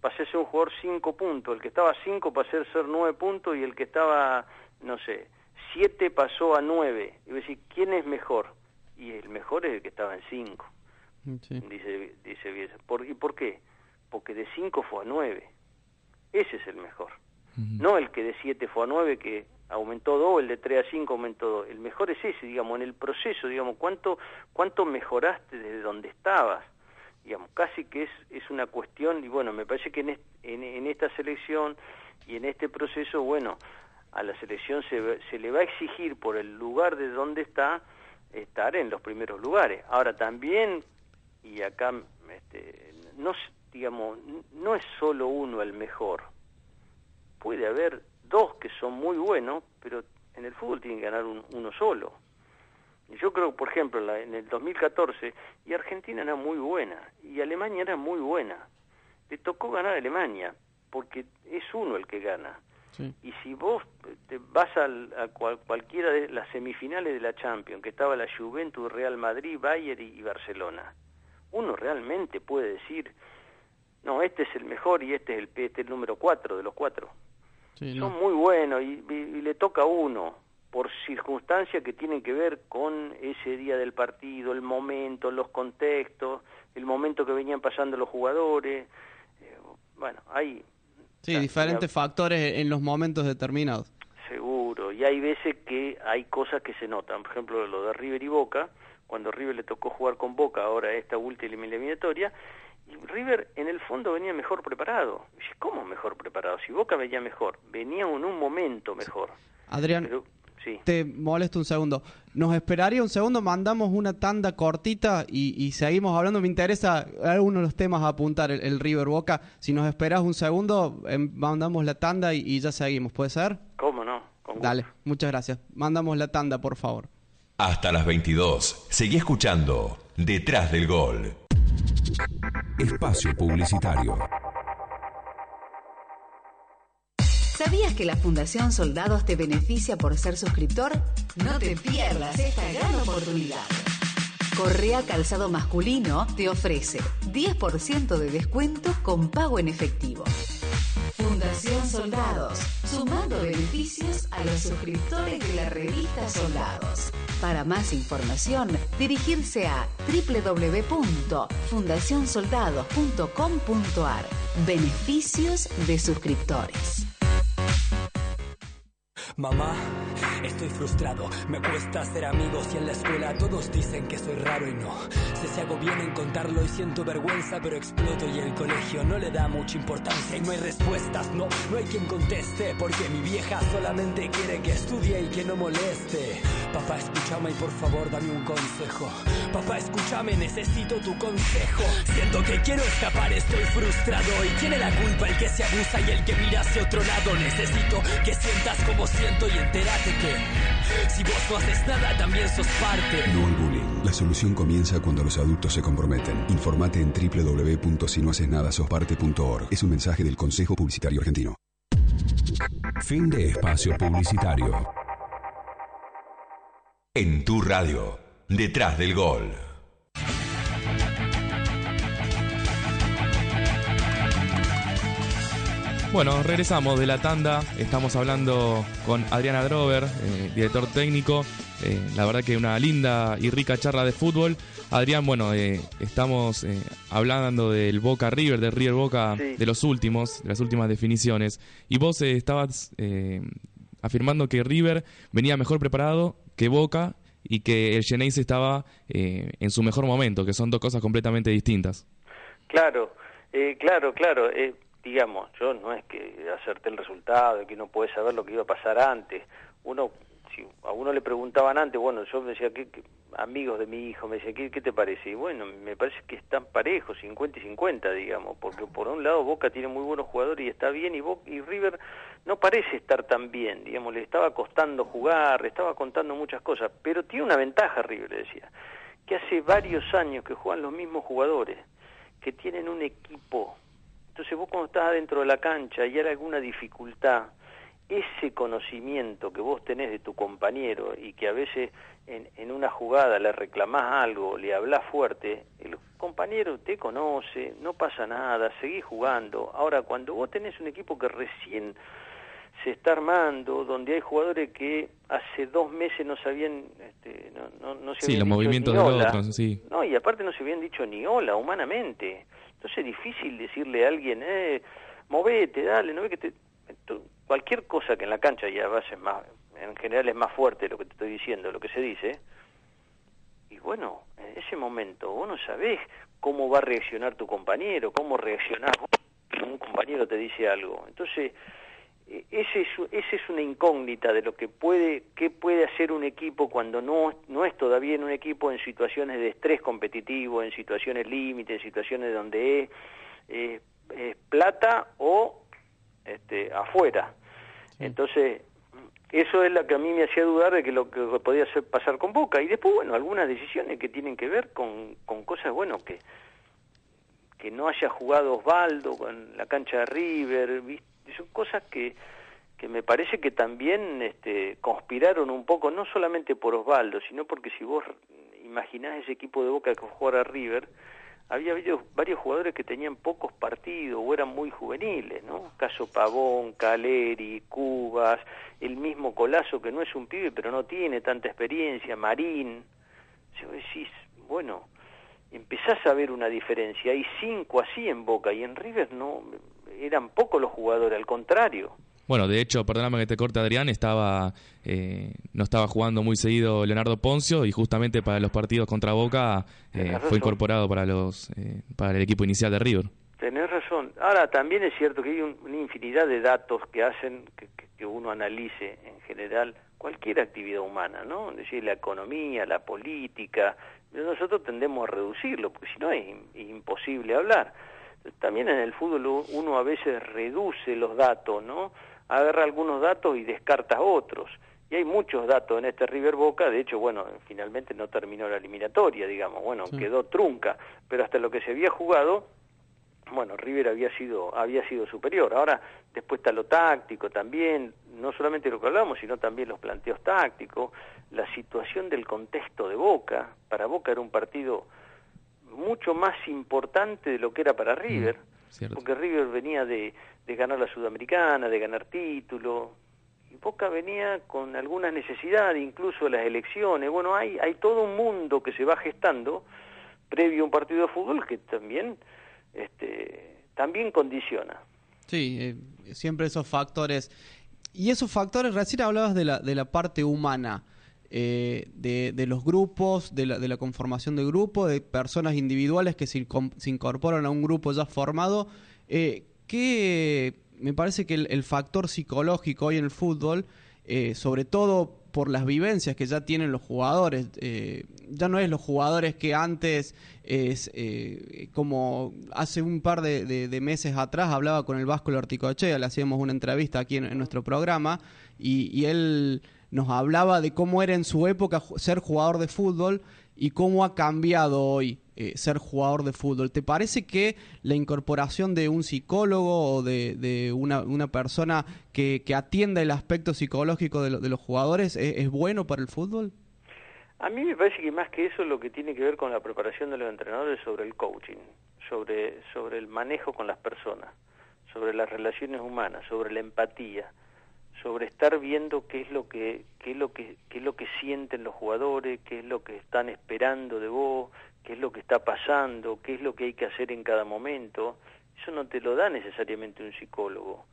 pasé a ser un jugador cinco puntos, el que estaba a cinco pasé a ser nueve puntos y el que estaba, no sé, siete pasó a nueve. Y voy a decir, ¿quién es mejor? Y el mejor es el que estaba en cinco, dice, dice ¿Por, ¿Y por qué? Porque de cinco fue a nueve. Ese es el mejor. No el que de siete fue a nueve, que aumentó dos, el de 3 a 5 aumentó dos. El mejor es ese, digamos, en el proceso, digamos, cuánto, cuánto mejoraste desde donde estabas. Digamos, casi que es, es una cuestión, y bueno, me parece que en, en, esta selección y en este proceso, bueno, a la selección se, se le va a exigir por el lugar de donde está, estar en los primeros lugares. Ahora también, y acá, este, no, digamos, no es solo uno el mejor, puede haber dos que son muy buenos, pero en el fútbol tienen que ganar uno solo. Yo creo, por ejemplo, en el 2014, y Argentina era muy buena, y Alemania era muy buena. Le tocó ganar a Alemania, porque es uno el que gana. Y si vos te vas a cualquiera de las semifinales de la Champions, que estaba la Juventus, Real Madrid, Bayern y, Barcelona, uno realmente puede decir, no, este es el mejor y este es el, este el número cuatro de los cuatro. Son muy buenos y, le toca a uno por circunstancias que tienen que ver con ese día del partido, el momento, los contextos, el momento que venían pasando los jugadores. Eh, bueno, hay... Sí, diferentes factores en los momentos determinados. Seguro, y hay veces que hay cosas que se notan, por ejemplo lo de River y Boca, cuando River le tocó jugar con Boca ahora esta última eliminatoria, y River en el fondo venía mejor preparado. ¿Cómo mejor preparado? Si Boca venía mejor, venía en un momento mejor. Adrián, te molesto un segundo. ¿Nos esperaría un segundo? Mandamos una tanda cortita y, seguimos hablando. Me interesa algunos de los temas a apuntar, el, River Boca. Si nos esperas un segundo, em, mandamos la tanda y, ya seguimos. ¿Puede ser? ¿Cómo no? Dale, muchas gracias. Mandamos la tanda, por favor. Hasta las 22. Seguí escuchando Detrás del Gol. Espacio Publicitario. ¿Sabías que la Fundación Soldados te beneficia por ser suscriptor? No te pierdas esta gran oportunidad. Correa Calzado Masculino te ofrece 10% de descuento con pago en efectivo. Fundación Soldados, sumando beneficios a los suscriptores de la revista Soldados. Para más información, dirigirse a www.fundacionsoldados.com.ar. Beneficios de suscriptores. Mamá, estoy frustrado, me cuesta hacer amigos y en la escuela todos dicen que soy raro y no. Sé si hago bien en contarlo y siento vergüenza, pero exploto y el colegio no le da mucha importancia y no hay respuestas, no, no hay quien conteste, porque mi vieja solamente quiere que estudie y que no moleste. Papá, escúchame y por favor dame un consejo. Papá, escúchame, necesito tu consejo. Siento que quiero escapar, estoy frustrado y tiene la culpa el que se abusa y el que mira hacia otro lado. Necesito que sientas como si y entérate que si vos no haces nada también sos parte. No al bullying. La solución comienza cuando los adultos se comprometen. Informate en www.sinohacesnadasosparte.org. Es un mensaje del Consejo Publicitario Argentino. Fin de espacio publicitario. En tu radio, detrás del gol. Bueno, regresamos de la tanda. Estamos hablando con Adriana Drover, eh, director técnico. Eh, la verdad que una linda y rica charla de fútbol. Adrián, bueno, eh, estamos hablando del Boca River, del River Boca, de los últimos, de las últimas definiciones. Y vos estabas afirmando que River venía mejor preparado que Boca y que el Geneise estaba en su mejor momento, que son dos cosas completamente distintas. Claro, claro, claro digamos, yo no es que hacerte el resultado, que no puedes saber lo que iba a pasar antes. Uno, si a uno le preguntaban antes, bueno, yo me decía, ¿qué, amigos de mi hijo me decían, ¿qué, te parece? Y bueno, me parece que están parejos, 50 y 50, digamos, porque por un lado Boca tiene muy buenos jugadores y está bien, y, Boca, y River no parece estar tan bien, digamos, le estaba costando jugar, le estaba contando muchas cosas, pero tiene una ventaja River, decía, que hace varios años que juegan los mismos jugadores, que tienen un equipo entonces vos cuando estás dentro de la cancha y hay alguna dificultad, ese conocimiento que vos tenés de tu compañero y que a veces en, en una jugada le reclamás algo, le hablas fuerte, el compañero te conoce, no pasa nada, seguís jugando. Ahora, cuando vos tenés un equipo que recién se está armando, donde hay jugadores que hace dos meses no sabían, este, no, no, no se sí, los movimientos de otros, sí. No, y aparte no se habían dicho ni hola humanamente. Entonces es difícil decirle a alguien, eh, movete, dale, no ve que te... Cualquier cosa que en la cancha ya base más, en general es más fuerte lo que te estoy diciendo, lo que se dice. Y bueno, en ese momento vos no sabés cómo va a reaccionar tu compañero, cómo reaccionar cuando un compañero te dice algo. Entonces, ese es, ese es una incógnita de lo que puede, qué puede hacer un equipo cuando no, no es todavía en un equipo en situaciones de estrés competitivo, en situaciones límites, en situaciones donde es, plata o este, afuera. Entonces, eso es lo que a mí me hacía dudar de que lo que podía hacer pasar con Boca. Y después, bueno, algunas decisiones que tienen que ver con, con cosas, bueno, que, que no haya jugado Osvaldo con la cancha de River, ¿viste? son cosas que, que me parece que también este, conspiraron un poco, no solamente por Osvaldo, sino porque si vos imaginás ese equipo de Boca que jugara River, había habido varios jugadores que tenían pocos partidos o eran muy juveniles, ¿no? Caso Pavón, Caleri, Cubas, el mismo Colazo que no es un pibe pero no tiene tanta experiencia, Marín. Si decís, bueno, empezás a ver una diferencia. Hay cinco así en Boca y en River no eran pocos los jugadores, al contrario. Bueno, de hecho, perdóname que te corte Adrián, estaba eh, no estaba jugando muy seguido Leonardo Poncio y justamente para los partidos contra Boca eh, fue incorporado para los eh, para el equipo inicial de River. Tenés razón. Ahora también es cierto que hay una infinidad de datos que hacen que, que, uno analice en general cualquier actividad humana, ¿no? Es decir, la economía, la política. Nosotros tendemos a reducirlo porque si no es imposible hablar. También en el fútbol uno a veces reduce los datos, ¿no? agarra algunos datos y descarta otros. Y hay muchos datos en este River Boca, de hecho, bueno, finalmente no terminó la eliminatoria, digamos, bueno, quedó trunca, pero hasta lo que se había jugado, bueno, River había sido había sido superior. Ahora después está lo táctico también, no solamente lo que hablamos, sino también los planteos tácticos, la situación del contexto de Boca. Para Boca era un partido mucho más importante de lo que era para River, porque River venía de de ganar la Sudamericana, de ganar título. Y Boca venía con algunas necesidades, incluso las elecciones. Bueno, hay, hay todo un mundo que se va gestando previo a un partido de fútbol que también, este, también condiciona. Sí, eh, siempre esos factores. Y esos factores, recién hablabas de la, de la parte humana. Eh, de, de, los grupos, de la, de la, conformación de grupos, de personas individuales que se, incorporan a un grupo ya formado. Eh, que me parece que el, factor psicológico hoy en el fútbol, eh, sobre todo por las vivencias que ya tienen los jugadores, eh, ya no es los jugadores que antes, es eh, como hace un par de, meses atrás hablaba con el Vasco Lorticochea, le hacíamos una entrevista aquí en, nuestro programa y él nos hablaba de cómo era en su época ser jugador de fútbol y cómo ha cambiado hoy eh, ser jugador de fútbol. ¿Te parece que la incorporación de un psicólogo o de, una, persona que, que, atienda el aspecto psicológico de, los jugadores es, bueno para el fútbol? A mí me parece que más que eso lo que tiene que ver con la preparación de los entrenadores sobre el coaching, sobre, sobre el manejo con las personas, sobre las relaciones humanas, sobre la empatía, sobre estar viendo qué es lo que qué es lo que qué es lo que sienten los jugadores, qué es lo que están esperando de vos, qué es lo que está pasando, qué es lo que hay que hacer en cada momento, eso no te lo da necesariamente un psicólogo.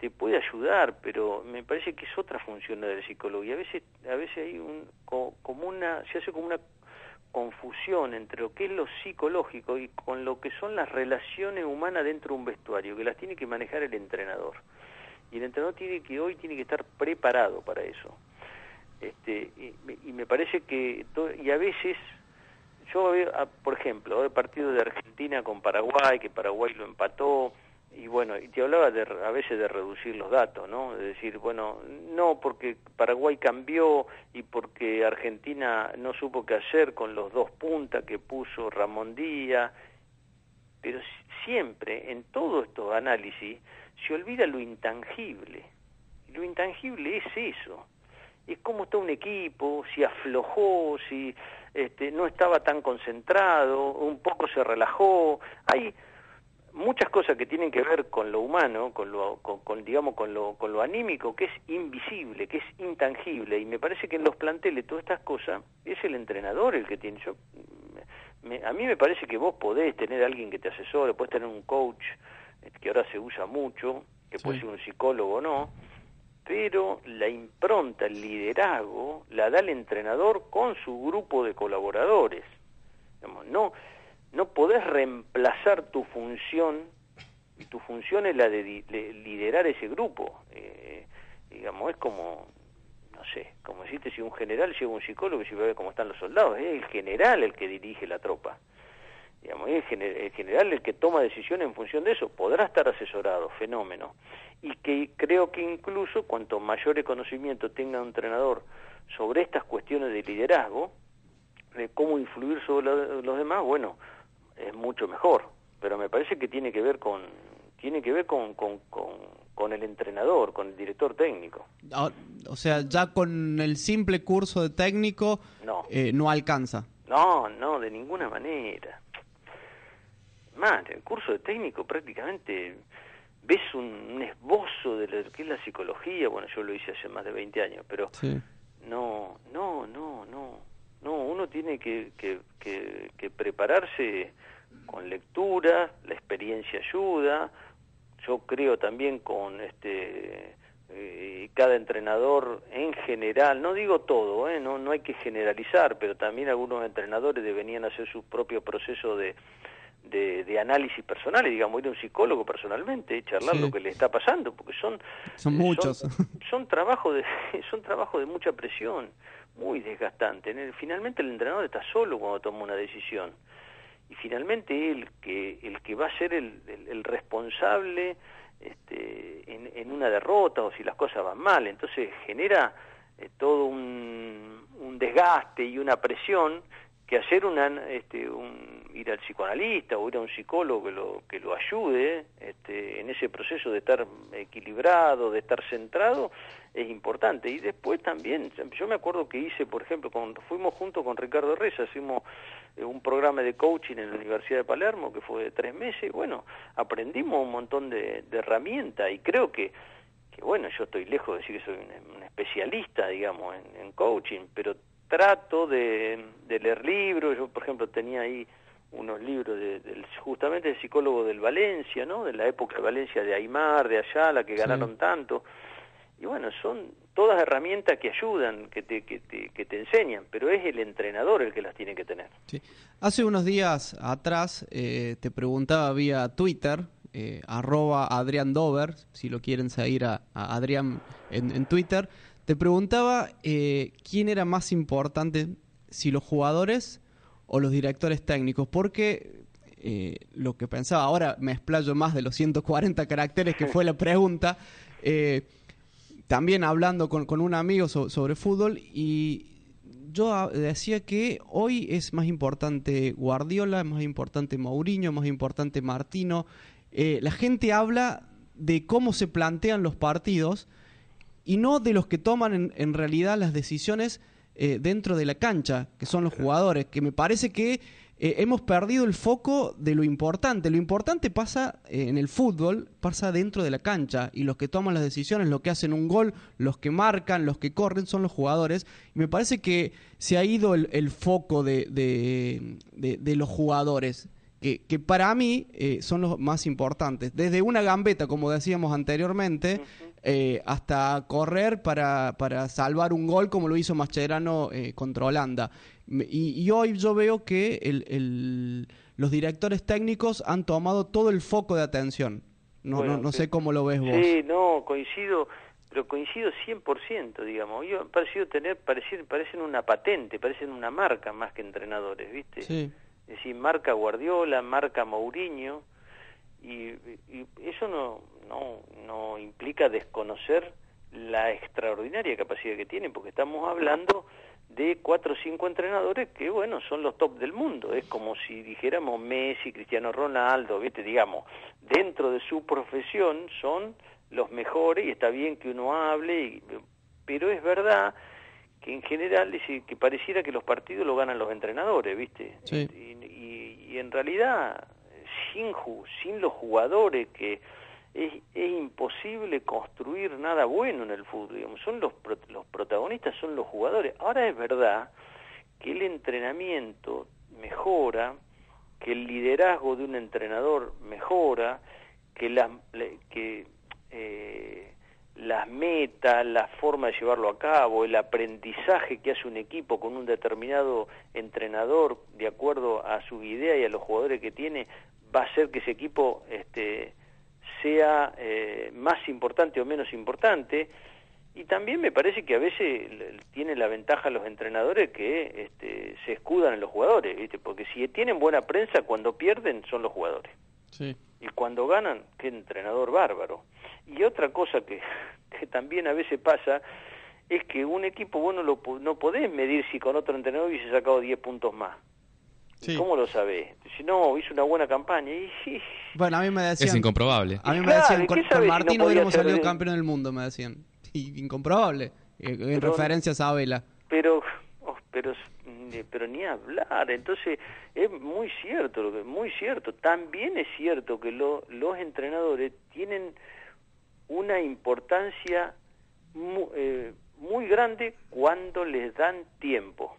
Te puede ayudar, pero me parece que es otra función del psicólogo y a veces a veces hay un como una se hace como una confusión entre lo que es lo psicológico y con lo que son las relaciones humanas dentro de un vestuario, que las tiene que manejar el entrenador. Y el entrenador tiene que hoy tiene que estar preparado para eso. Este, y, y me parece que y a veces yo veo, por ejemplo, el partido de Argentina con Paraguay, que Paraguay lo empató, y bueno, y te hablaba de, a veces de reducir los datos, ¿no? De decir, bueno, no porque Paraguay cambió y porque Argentina no supo qué hacer con los dos puntas que puso Ramón Díaz, pero siempre en todos estos análisis se olvida lo intangible. Lo intangible es eso, es cómo está un equipo, si aflojó, si este, no estaba tan concentrado, un poco se relajó. Hay muchas cosas que tienen que ver con lo humano, con lo, con, digamos, con lo, con lo anímico, que es invisible, que es intangible. Y me parece que en los planteles todas estas cosas es el entrenador el que tiene. Yo, a mí me parece que vos podés tener alguien que te asesore, podés tener un coach, que ahora se usa mucho, que puede ser un psicólogo o no, pero la impronta, el liderazgo, la da el entrenador con su grupo de colaboradores. no, no podés reemplazar tu función, y tu función es la de, liderar ese grupo. Eh, digamos, es como, no sé, como decirte si un general lleva un psicólogo y si ve cómo están los soldados, es el general el que dirige la tropa. Digamos, es el general el que toma decisiones en función de eso. Podrá estar asesorado, fenómeno y que creo que incluso cuanto mayor conocimiento tenga un entrenador sobre estas cuestiones de liderazgo, de cómo influir sobre los demás, bueno, es mucho mejor. Pero me parece que tiene que ver con tiene que ver con, con, con, el entrenador, con el director técnico. Ah, o sea, ya con el simple curso de técnico no, eh, no alcanza. No, no, de ninguna manera. Más, en el curso de técnico prácticamente ves un, esbozo de lo que es la psicología, bueno, yo lo hice hace más de 20 años, pero no, no, no, no, no, uno tiene que, que, que, prepararse con lectura, la experiencia ayuda, yo creo también con este eh, cada entrenador en general, no digo todo, eh, no, no hay que generalizar, pero también algunos entrenadores deberían hacer su propio proceso de, de, análisis personal, y digamos, ir a un psicólogo personalmente, charlar lo que le está pasando, porque son son muchos, son, trabajos de son trabajo de mucha presión, muy desgastante. finalmente el entrenador está solo cuando toma una decisión. Y finalmente él que el que va a ser el, el, responsable este, en, en, una derrota o si las cosas van mal, entonces genera eh, todo un, un desgaste y una presión que hacer una, este, un, ir al psicoanalista o ir a un psicólogo que lo, que lo ayude este, en ese proceso de estar equilibrado, de estar centrado, es importante. Y después también, yo me acuerdo que hice, por ejemplo, cuando fuimos juntos con Ricardo Reyes, hicimos eh, un programa de coaching en la Universidad de Palermo que fue de tres meses, bueno, aprendimos un montón de, herramientas y creo que que bueno, yo estoy lejos de decir que soy un, especialista, digamos, en, coaching, pero trato de, leer libros, yo por ejemplo tenía ahí unos libros de, justamente del psicólogo del Valencia, ¿no? De la época de Valencia de Aymar, de Ayala, que ganaron tanto. Y bueno, son todas herramientas que ayudan, que te, que te, que te enseñan, pero es el entrenador el que las tiene que tener. Sí. Hace unos días atrás eh, te preguntaba vía Twitter, eh, arroba Adrián Dover, si lo quieren seguir a, Adrián en, en Twitter, te preguntaba eh, quién era más importante, si los jugadores o los directores técnicos, porque eh, lo que pensaba, ahora me explayo más de los 140 caracteres que fue la pregunta, eh, también hablando con, un amigo sobre fútbol y yo decía que hoy es más importante Guardiola, es más importante Mourinho, es más importante Martino. la gente habla de cómo se plantean los partidos y no de los que toman en, realidad las decisiones eh, dentro de la cancha, que son los jugadores, que me parece que eh, hemos perdido el foco de lo importante. Lo importante pasa eh, en el fútbol, pasa dentro de la cancha, y los que toman las decisiones, los que hacen un gol, los que marcan, los que corren, son los jugadores. Y me parece que se ha ido el, foco de, de, los jugadores. Que, que, para mí son los más importantes. Desde una gambeta, como decíamos anteriormente, eh, hasta correr para, para, salvar un gol como lo hizo Mascherano eh, contra Holanda. Y, hoy yo veo que el, los directores técnicos han tomado todo el foco de atención. No, no, sé cómo lo ves vos. Sí, no, coincido, pero coincido 100%, digamos. Yo parecido tener, parecen, parecen una patente, parecen una marca más que entrenadores, ¿viste? Sí. Es decir, marca Guardiola, marca Mourinho, y, y eso no, no, no implica desconocer la extraordinaria capacidad que tienen, porque estamos hablando de cuatro o cinco entrenadores que, bueno, son los top del mundo. Es como si dijéramos Messi, Cristiano Ronaldo, ¿viste? Digamos, dentro de su profesión son los mejores y está bien que uno hable, pero es verdad que en general que pareciera que los partidos lo ganan los entrenadores, ¿viste? Y, y, en realidad, sin, sin los jugadores que es, imposible construir nada bueno en el fútbol. Digamos. Son los, los protagonistas, son los jugadores. Ahora es verdad que el entrenamiento mejora, que el liderazgo de un entrenador mejora, que, la, que eh, las metas, la forma de llevarlo a cabo, el aprendizaje que hace un equipo con un determinado entrenador de acuerdo a su idea y a los jugadores que tiene, va a hacer que ese equipo este, sea eh, más importante o menos importante. Y también me parece que a veces tiene la ventaja los entrenadores que este, se escudan en los jugadores, ¿viste? porque si tienen buena prensa, cuando pierden son los jugadores. Y cuando ganan, qué entrenador bárbaro. Y otra cosa que, que también a veces pasa es que un equipo bueno lo, no podés medir si con otro entrenador hubiese sacado 10 puntos más. ¿Cómo lo sabés? Si no, hizo una buena campaña. Y, bueno, a mí me decían... Es incomprobable. A mí me decían, con, Martín no hubiéramos salido campeón del mundo, me decían. Y, incomprobable, eh, en referencia a Sabela. Pero, oh, pero pero ni hablar. Entonces, es muy cierto, lo que muy cierto. También es cierto que los entrenadores tienen una importancia muy, eh, muy grande cuando les dan tiempo.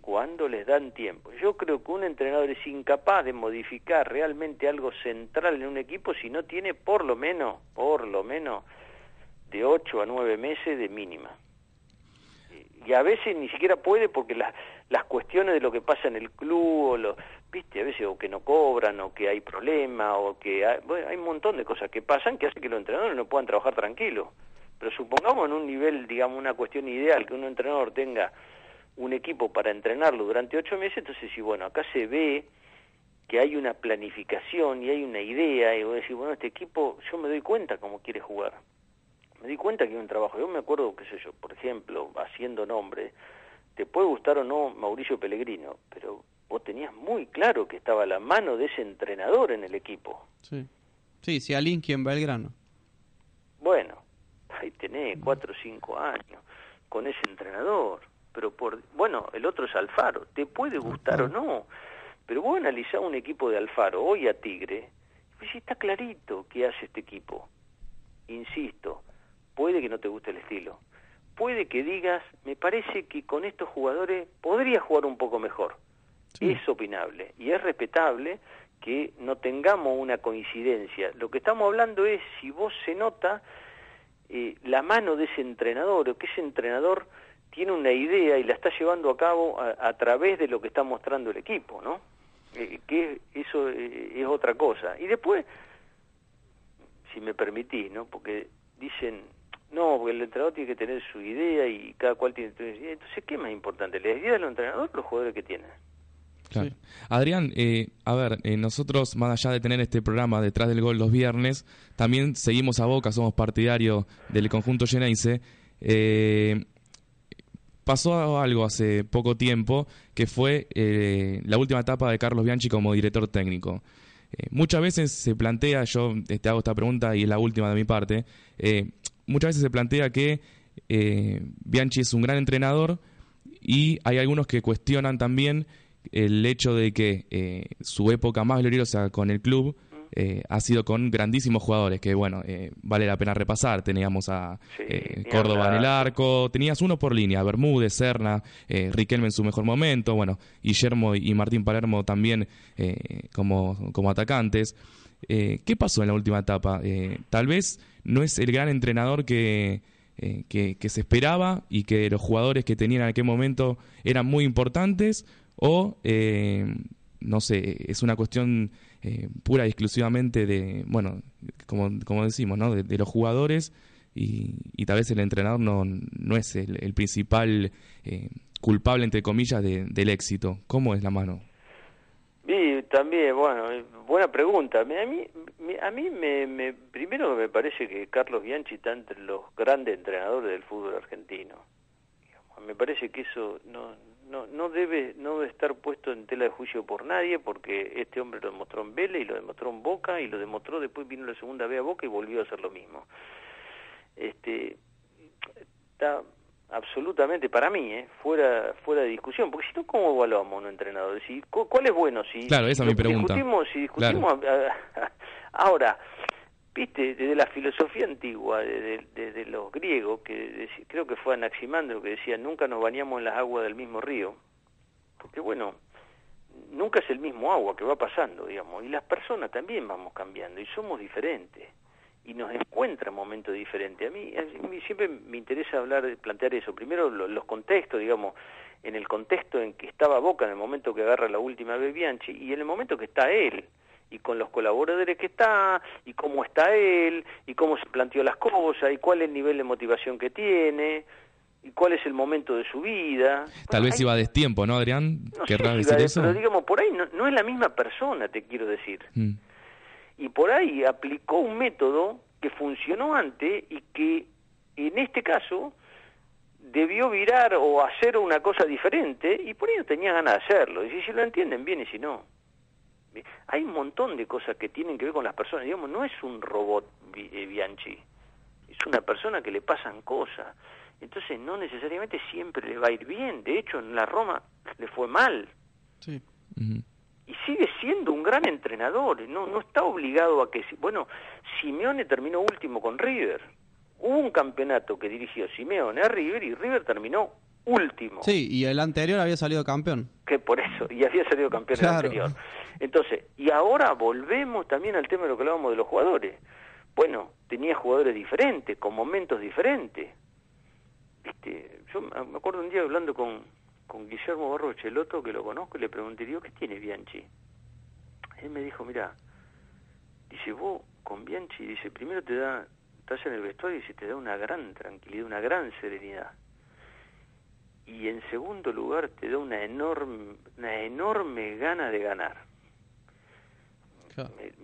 Cuando les dan tiempo. Yo creo que un entrenador es incapaz de modificar realmente algo central en un equipo si no tiene por lo menos, por lo menos, de 8 a 9 meses de mínima. Y a veces ni siquiera puede porque las, las cuestiones de lo que pasa en el club, o lo, viste, a veces o que no cobran, o que hay problemas, o que hay, bueno, hay un montón de cosas que pasan que hacen que los entrenadores no puedan trabajar tranquilos. Pero supongamos en un nivel, digamos, una cuestión ideal, que un entrenador tenga un equipo para entrenarlo durante ocho meses, entonces si bueno, acá se ve que hay una planificación y hay una idea, y voy a decir, bueno, este equipo, yo me doy cuenta cómo quiere jugar. Me di cuenta que hay un trabajo. Yo me acuerdo, qué sé yo, por ejemplo, haciendo nombre, te puede gustar o no Mauricio Pellegrino, pero vos tenías muy claro que estaba la mano de ese entrenador en el equipo. Sí, sí, si Alinki en Belgrano. Bueno, ahí tenés cuatro o cinco años con ese entrenador pero por bueno el otro es Alfaro te puede gustar o no pero vos analizás un equipo de Alfaro hoy a Tigre pues está clarito qué hace este equipo insisto puede que no te guste el estilo puede que digas me parece que con estos jugadores podría jugar un poco mejor es opinable y es respetable que no tengamos una coincidencia lo que estamos hablando es si vos se nota eh, la mano de ese entrenador o que ese entrenador tiene una idea y la está llevando a cabo a, través de lo que está mostrando el equipo, ¿no? Eh, que eso eh, es otra cosa. Y después, si me permitís, ¿no? Porque dicen, no, porque el entrenador tiene que tener su idea y cada cual tiene su idea. Entonces, ¿qué es más importante? ¿La idea del entrenador o los jugadores que tiene? Claro. Adrián, eh, a ver, nosotros, más allá de tener este programa detrás del gol los viernes, también seguimos a Boca, somos partidarios del conjunto Geneise. Eh, pasó algo hace poco tiempo que fue eh, la última etapa de Carlos Bianchi como director técnico. Eh, muchas veces se plantea, yo te hago esta pregunta y es la última de mi parte, eh, muchas veces se plantea que Bianchi es un gran entrenador y hay algunos que cuestionan también el hecho de que su época más gloriosa con el club eh, ha sido con grandísimos jugadores que, bueno, eh, vale la pena repasar. Teníamos a eh, Córdoba en el arco, tenías uno por línea, Bermúdez, Serna, Riquelme en su mejor momento, bueno, Guillermo y Martín Palermo también como, como atacantes. ¿Qué pasó en la última etapa? tal vez no es el gran entrenador que, que, que, se esperaba y que los jugadores que tenían en aquel momento eran muy importantes o, no sé, es una cuestión eh, pura y exclusivamente de, bueno, como, como decimos, ¿no? de, los jugadores y, y, tal vez el entrenador no, no es el, principal eh, culpable, entre comillas, del éxito. ¿Cómo es la mano? Sí, también, bueno, buena pregunta. A mí, a mí me, me, primero me parece que Carlos Bianchi está entre los grandes entrenadores del fútbol argentino. Me parece que eso no, no, no debe no debe estar puesto en tela de juicio por nadie porque este hombre lo demostró en Vélez y lo demostró en Boca y lo demostró después vino la segunda vez a Boca y volvió a hacer lo mismo este está absolutamente para mí ¿eh? fuera fuera de discusión porque si no cómo evaluamos a un entrenador si cuál es bueno si claro esa es mi pregunta. discutimos si discutimos ahora viste, desde la filosofía antigua, desde, los griegos, que creo que fue Anaximandro que decía, nunca nos bañamos en las aguas del mismo río, porque bueno, nunca es el mismo agua que va pasando, digamos, y las personas también vamos cambiando y somos diferentes y nos encuentra en momentos diferentes. A mí, a mí siempre me interesa hablar, plantear eso. Primero los contextos, digamos, en el contexto en que estaba Boca en el momento que agarra la última vez Bianchi y en el momento que está él y con los colaboradores que está, y cómo está él, y cómo se planteó las cosas, y cuál es el nivel de motivación que tiene, y cuál es el momento de su vida. Tal vez iba a destiempo, ¿no, Adrián? No decir eso? Pero digamos, por ahí no, es la misma persona, te quiero decir. Mm. Y por ahí aplicó un método que funcionó antes y que en este caso debió virar o hacer una cosa diferente y por ahí no tenía ganas de hacerlo. Y si lo entienden bien y si no. Hay un montón de cosas que tienen que ver con las personas. Digamos, no es un robot eh, Bianchi, es una persona que le pasan cosas. Entonces no necesariamente siempre le va a ir bien. De hecho, en la Roma le fue mal. Sí. Sigue siendo un gran entrenador, no, no está obligado a que... Bueno, Simeone terminó último con River. Hubo un campeonato que dirigió Simeone a River y River terminó último. Sí, y el anterior había salido campeón. Que por eso, y había salido campeón el anterior. Entonces, y ahora volvemos también al tema de lo que hablábamos de los jugadores. Bueno, tenía jugadores diferentes, con momentos diferentes. Este, yo me acuerdo un día hablando con, con Guillermo Barro Cheloto, que lo conozco, y le pregunté, digo, ¿qué tiene Bianchi? Él me dijo, mira, dice, vos con Bianchi, dice, primero te da, estás en el vestuario y dice, te da una gran tranquilidad, una gran serenidad. Y en segundo lugar te da una enorme, una enorme gana de ganar.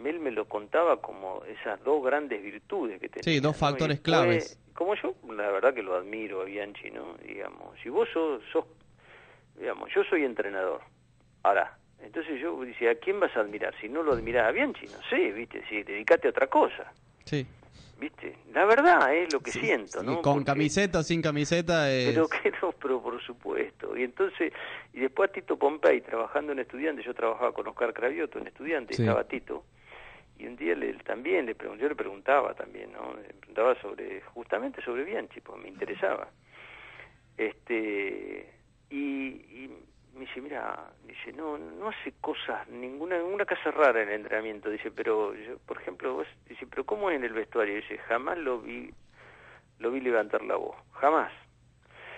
Él me lo contaba como esas dos grandes virtudes que tenía. Sí, dos factores claves. Como yo, la verdad que lo admiro a Bianchi, ¿no? Digamos, si vos sos, sos digamos, yo soy entrenador. Ahora, entonces yo dice, ¿a quién vas a admirar? Si no lo admiras a Bianchi, no sé, ¿viste? Si dedicate a otra cosa. Sí. ¿Viste? La verdad es lo que siento, ¿no? con camiseta o sin camiseta es... Pero que no, pero por supuesto. Y entonces, y después Tito Pompey, trabajando en estudiantes, yo trabajaba con Oscar Cravioto en estudiantes, estaba Tito, y un día le, también le pregunté, yo le preguntaba también, ¿no? Le preguntaba sobre, justamente sobre Bianchi, pues me interesaba. Este, y me dice, mira, dice, no, no hace cosas, ninguna, ninguna casa rara en el entrenamiento, dice, pero, yo, por ejemplo, vos, dice, pero ¿cómo es en el vestuario? Dice, jamás lo vi, lo vi levantar la voz, jamás.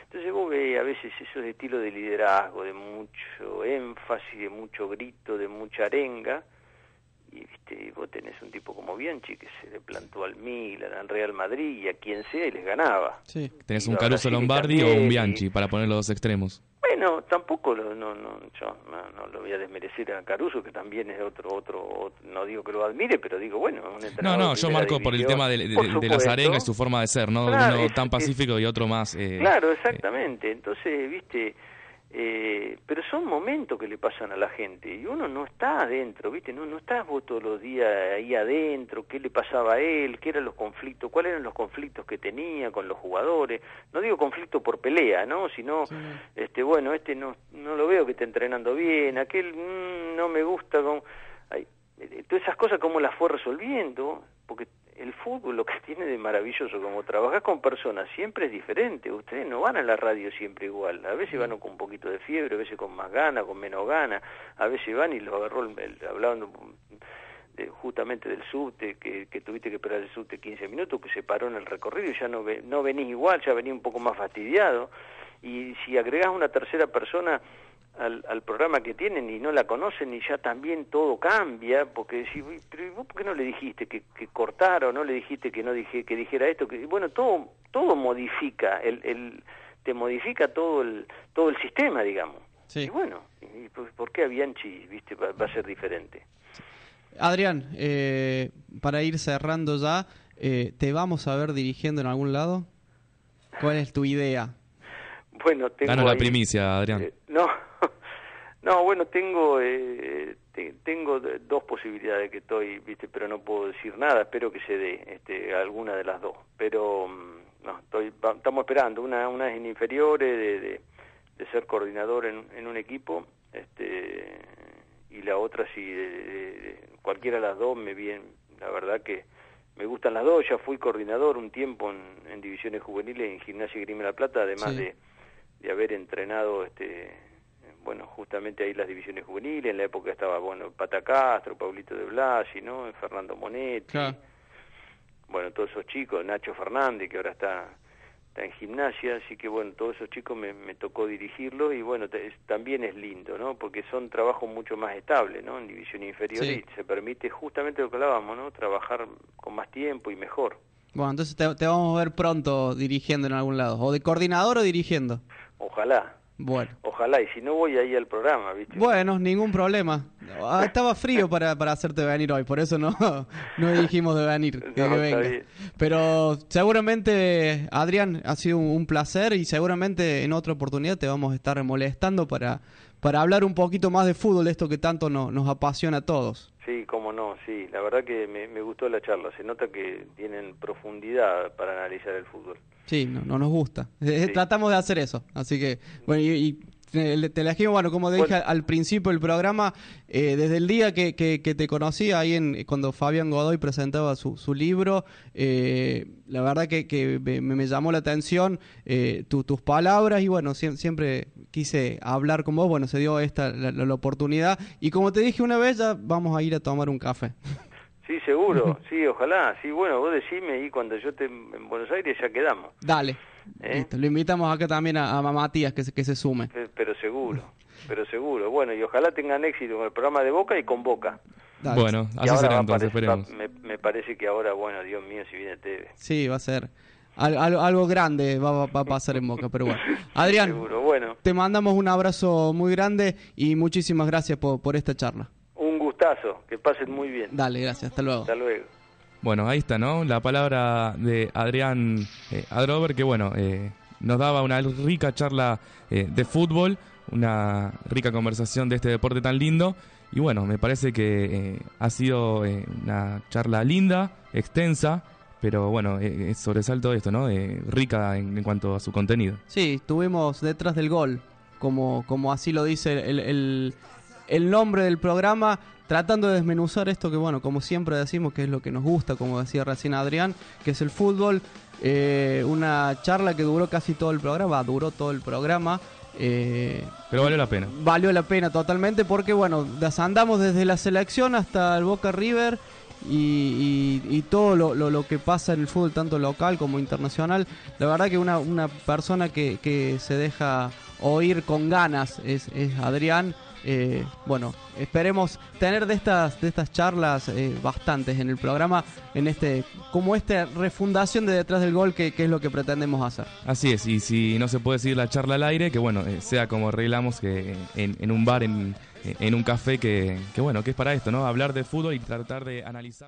Entonces vos ves a veces esos estilos de liderazgo, de mucho énfasis, de mucho grito, de mucha arenga, y viste, vos tenés un tipo como Bianchi que se le plantó al Milan, al Real Madrid y a quien sea y les ganaba. Sí. Tenés un Caruso Lombardi o un Bianchi para poner los dos extremos. Bueno, tampoco lo, no, no, yo no, lo voy a desmerecer a Caruso, que también es otro, otro, no digo que lo admire, pero digo, bueno, un No, no, yo marco por el tema de, de, las arengas y su forma de ser, ¿no? Uno tan pacífico y otro más... Eh, claro, eh, exactamente. Entonces, viste, eh, pero son momentos que le pasan a la gente y uno no está adentro, ¿viste? No, no estás vos todos los días ahí adentro, qué le pasaba a él, qué eran los conflictos, cuáles eran los conflictos que tenía con los jugadores. No digo conflicto por pelea, ¿no? Sino, este, bueno, este no, no lo veo que esté entrenando bien, aquel mm, no me gusta. Con... Eh, todas esas cosas, ¿cómo las fue resolviendo? Porque el fútbol lo que tiene de maravilloso, como trabajar con personas, siempre es diferente. Ustedes no van a la radio siempre igual. A veces van con un poquito de fiebre, a veces con más ganas, con menos ganas. A veces van y lo agarró, el, hablando justamente del subte, que, que, tuviste que esperar el subte 15 minutos, que se paró en el recorrido y ya no, no venís igual, ya venís un poco más fastidiado. Y si agregás una tercera persona al, al, programa que tienen y no la conocen y ya también todo cambia, porque si, pero vos por qué no le dijiste que, que cortara o no le dijiste que no dije que dijera esto, que bueno, todo todo modifica, el, el te modifica todo el todo el sistema, digamos. Y bueno, y por, qué a Bianchi, viste, va, a ser diferente? Adrián, eh, para ir cerrando ya, eh, ¿te vamos a ver dirigiendo en algún lado? ¿Cuál es tu idea? Bueno, tengo la primicia, Adrián. Eh, no, no, bueno, tengo eh, tengo dos posibilidades que estoy, viste, pero no puedo decir nada. Espero que se dé este, alguna de las dos. Pero mm, no, estoy, estamos esperando. Una, una es en inferiores de, de, ser coordinador en, en, un equipo, este, y la otra si de, cualquiera de las dos me viene. La verdad que me gustan las dos. Ya fui coordinador un tiempo en, en divisiones juveniles en Gimnasia y Grima La Plata, además de, de haber entrenado este bueno, justamente ahí las divisiones juveniles, en la época estaba, bueno, Pata Castro, Paulito de Blasi, ¿no? Fernando Monetti, bueno, todos esos chicos, Nacho Fernández, que ahora está, está en gimnasia, así que bueno, todos esos chicos me, me tocó dirigirlos y bueno, también es lindo, ¿no? Porque son trabajos mucho más estables, ¿no? En división inferior y se permite justamente lo que hablábamos, ¿no? Trabajar con más tiempo y mejor. Bueno, entonces te, te vamos a ver pronto dirigiendo en algún lado, o de coordinador o dirigiendo. Ojalá. Bueno. Ojalá, y si no voy ahí al programa, ¿viste? Bueno, ningún problema. Ah, estaba frío para, para hacerte venir hoy, por eso no, no dijimos de venir, que, Pero seguramente, Adrián, ha sido un, placer y seguramente en otra oportunidad te vamos a estar molestando para, para hablar un poquito más de fútbol, esto que tanto nos apasiona a todos. Sí, cómo no, sí. La verdad que me, me gustó la charla. Se nota que tienen profundidad para analizar el fútbol. Sí, no, no nos gusta. Eh, tratamos de hacer eso. Así que, bueno, y, Te, te la bueno, como dije al principio del programa, eh, desde el día que, que, te conocí, ahí en, cuando Fabián Godoy presentaba su, su libro, eh, la verdad que, que me, me, llamó la atención eh, tus palabras y bueno, siempre quise hablar con vos, bueno, se dio esta la, la, oportunidad y como te dije una vez, ya vamos a ir a tomar un café. Sí, seguro, sí, ojalá, sí, bueno, vos decime y cuando yo esté en Buenos Aires ya quedamos. Dale. ¿Eh? Lo invitamos acá también a, a Matías que se, que se sume. Pero, seguro, pero seguro. Bueno, y ojalá tengan éxito con el programa de Boca y con Boca. Bueno, así será entonces, esperemos. me, parece que ahora, bueno, Dios mío, si viene TV. Sí, va a ser. algo, grande va, a pasar en Boca, pero bueno. Adrián, bueno. te mandamos un abrazo muy grande y muchísimas gracias por, por esta charla. Gustazo, que pasen muy bien. Dale, gracias, hasta luego. Hasta luego. Bueno, ahí está, ¿no? La palabra de Adrián eh, Adrover, que bueno, eh, nos daba una rica charla eh, de fútbol, una rica conversación de este deporte tan lindo. Y bueno, me parece que ha sido una charla linda, extensa, pero bueno, es sobresalto esto, ¿no? rica en, cuanto a su contenido. Sí, estuvimos detrás del gol, como, como así lo dice el, el, el nombre del programa tratando de desmenuzar esto que, bueno, como siempre decimos, que es lo que nos gusta, como decía recién Adrián, que es el fútbol. Eh, una charla que duró casi todo el programa, duró todo el programa. Eh, Pero valió la pena. Valió la pena totalmente porque, bueno, andamos desde la selección hasta el Boca River y, todo lo, que pasa en el fútbol, tanto local como internacional. La verdad que una, una persona que, que se deja oír con ganas es, es Adrián. Eh, bueno, esperemos tener de estas, de estas charlas eh, bastantes en el programa, en este, como esta refundación de detrás del gol, que, es lo que pretendemos hacer. Así es, y si no se puede seguir la charla al aire, que bueno, eh, sea como arreglamos que en, un bar, en, un café, que, que bueno, que es para esto, ¿no? Hablar de fútbol y tratar de analizar.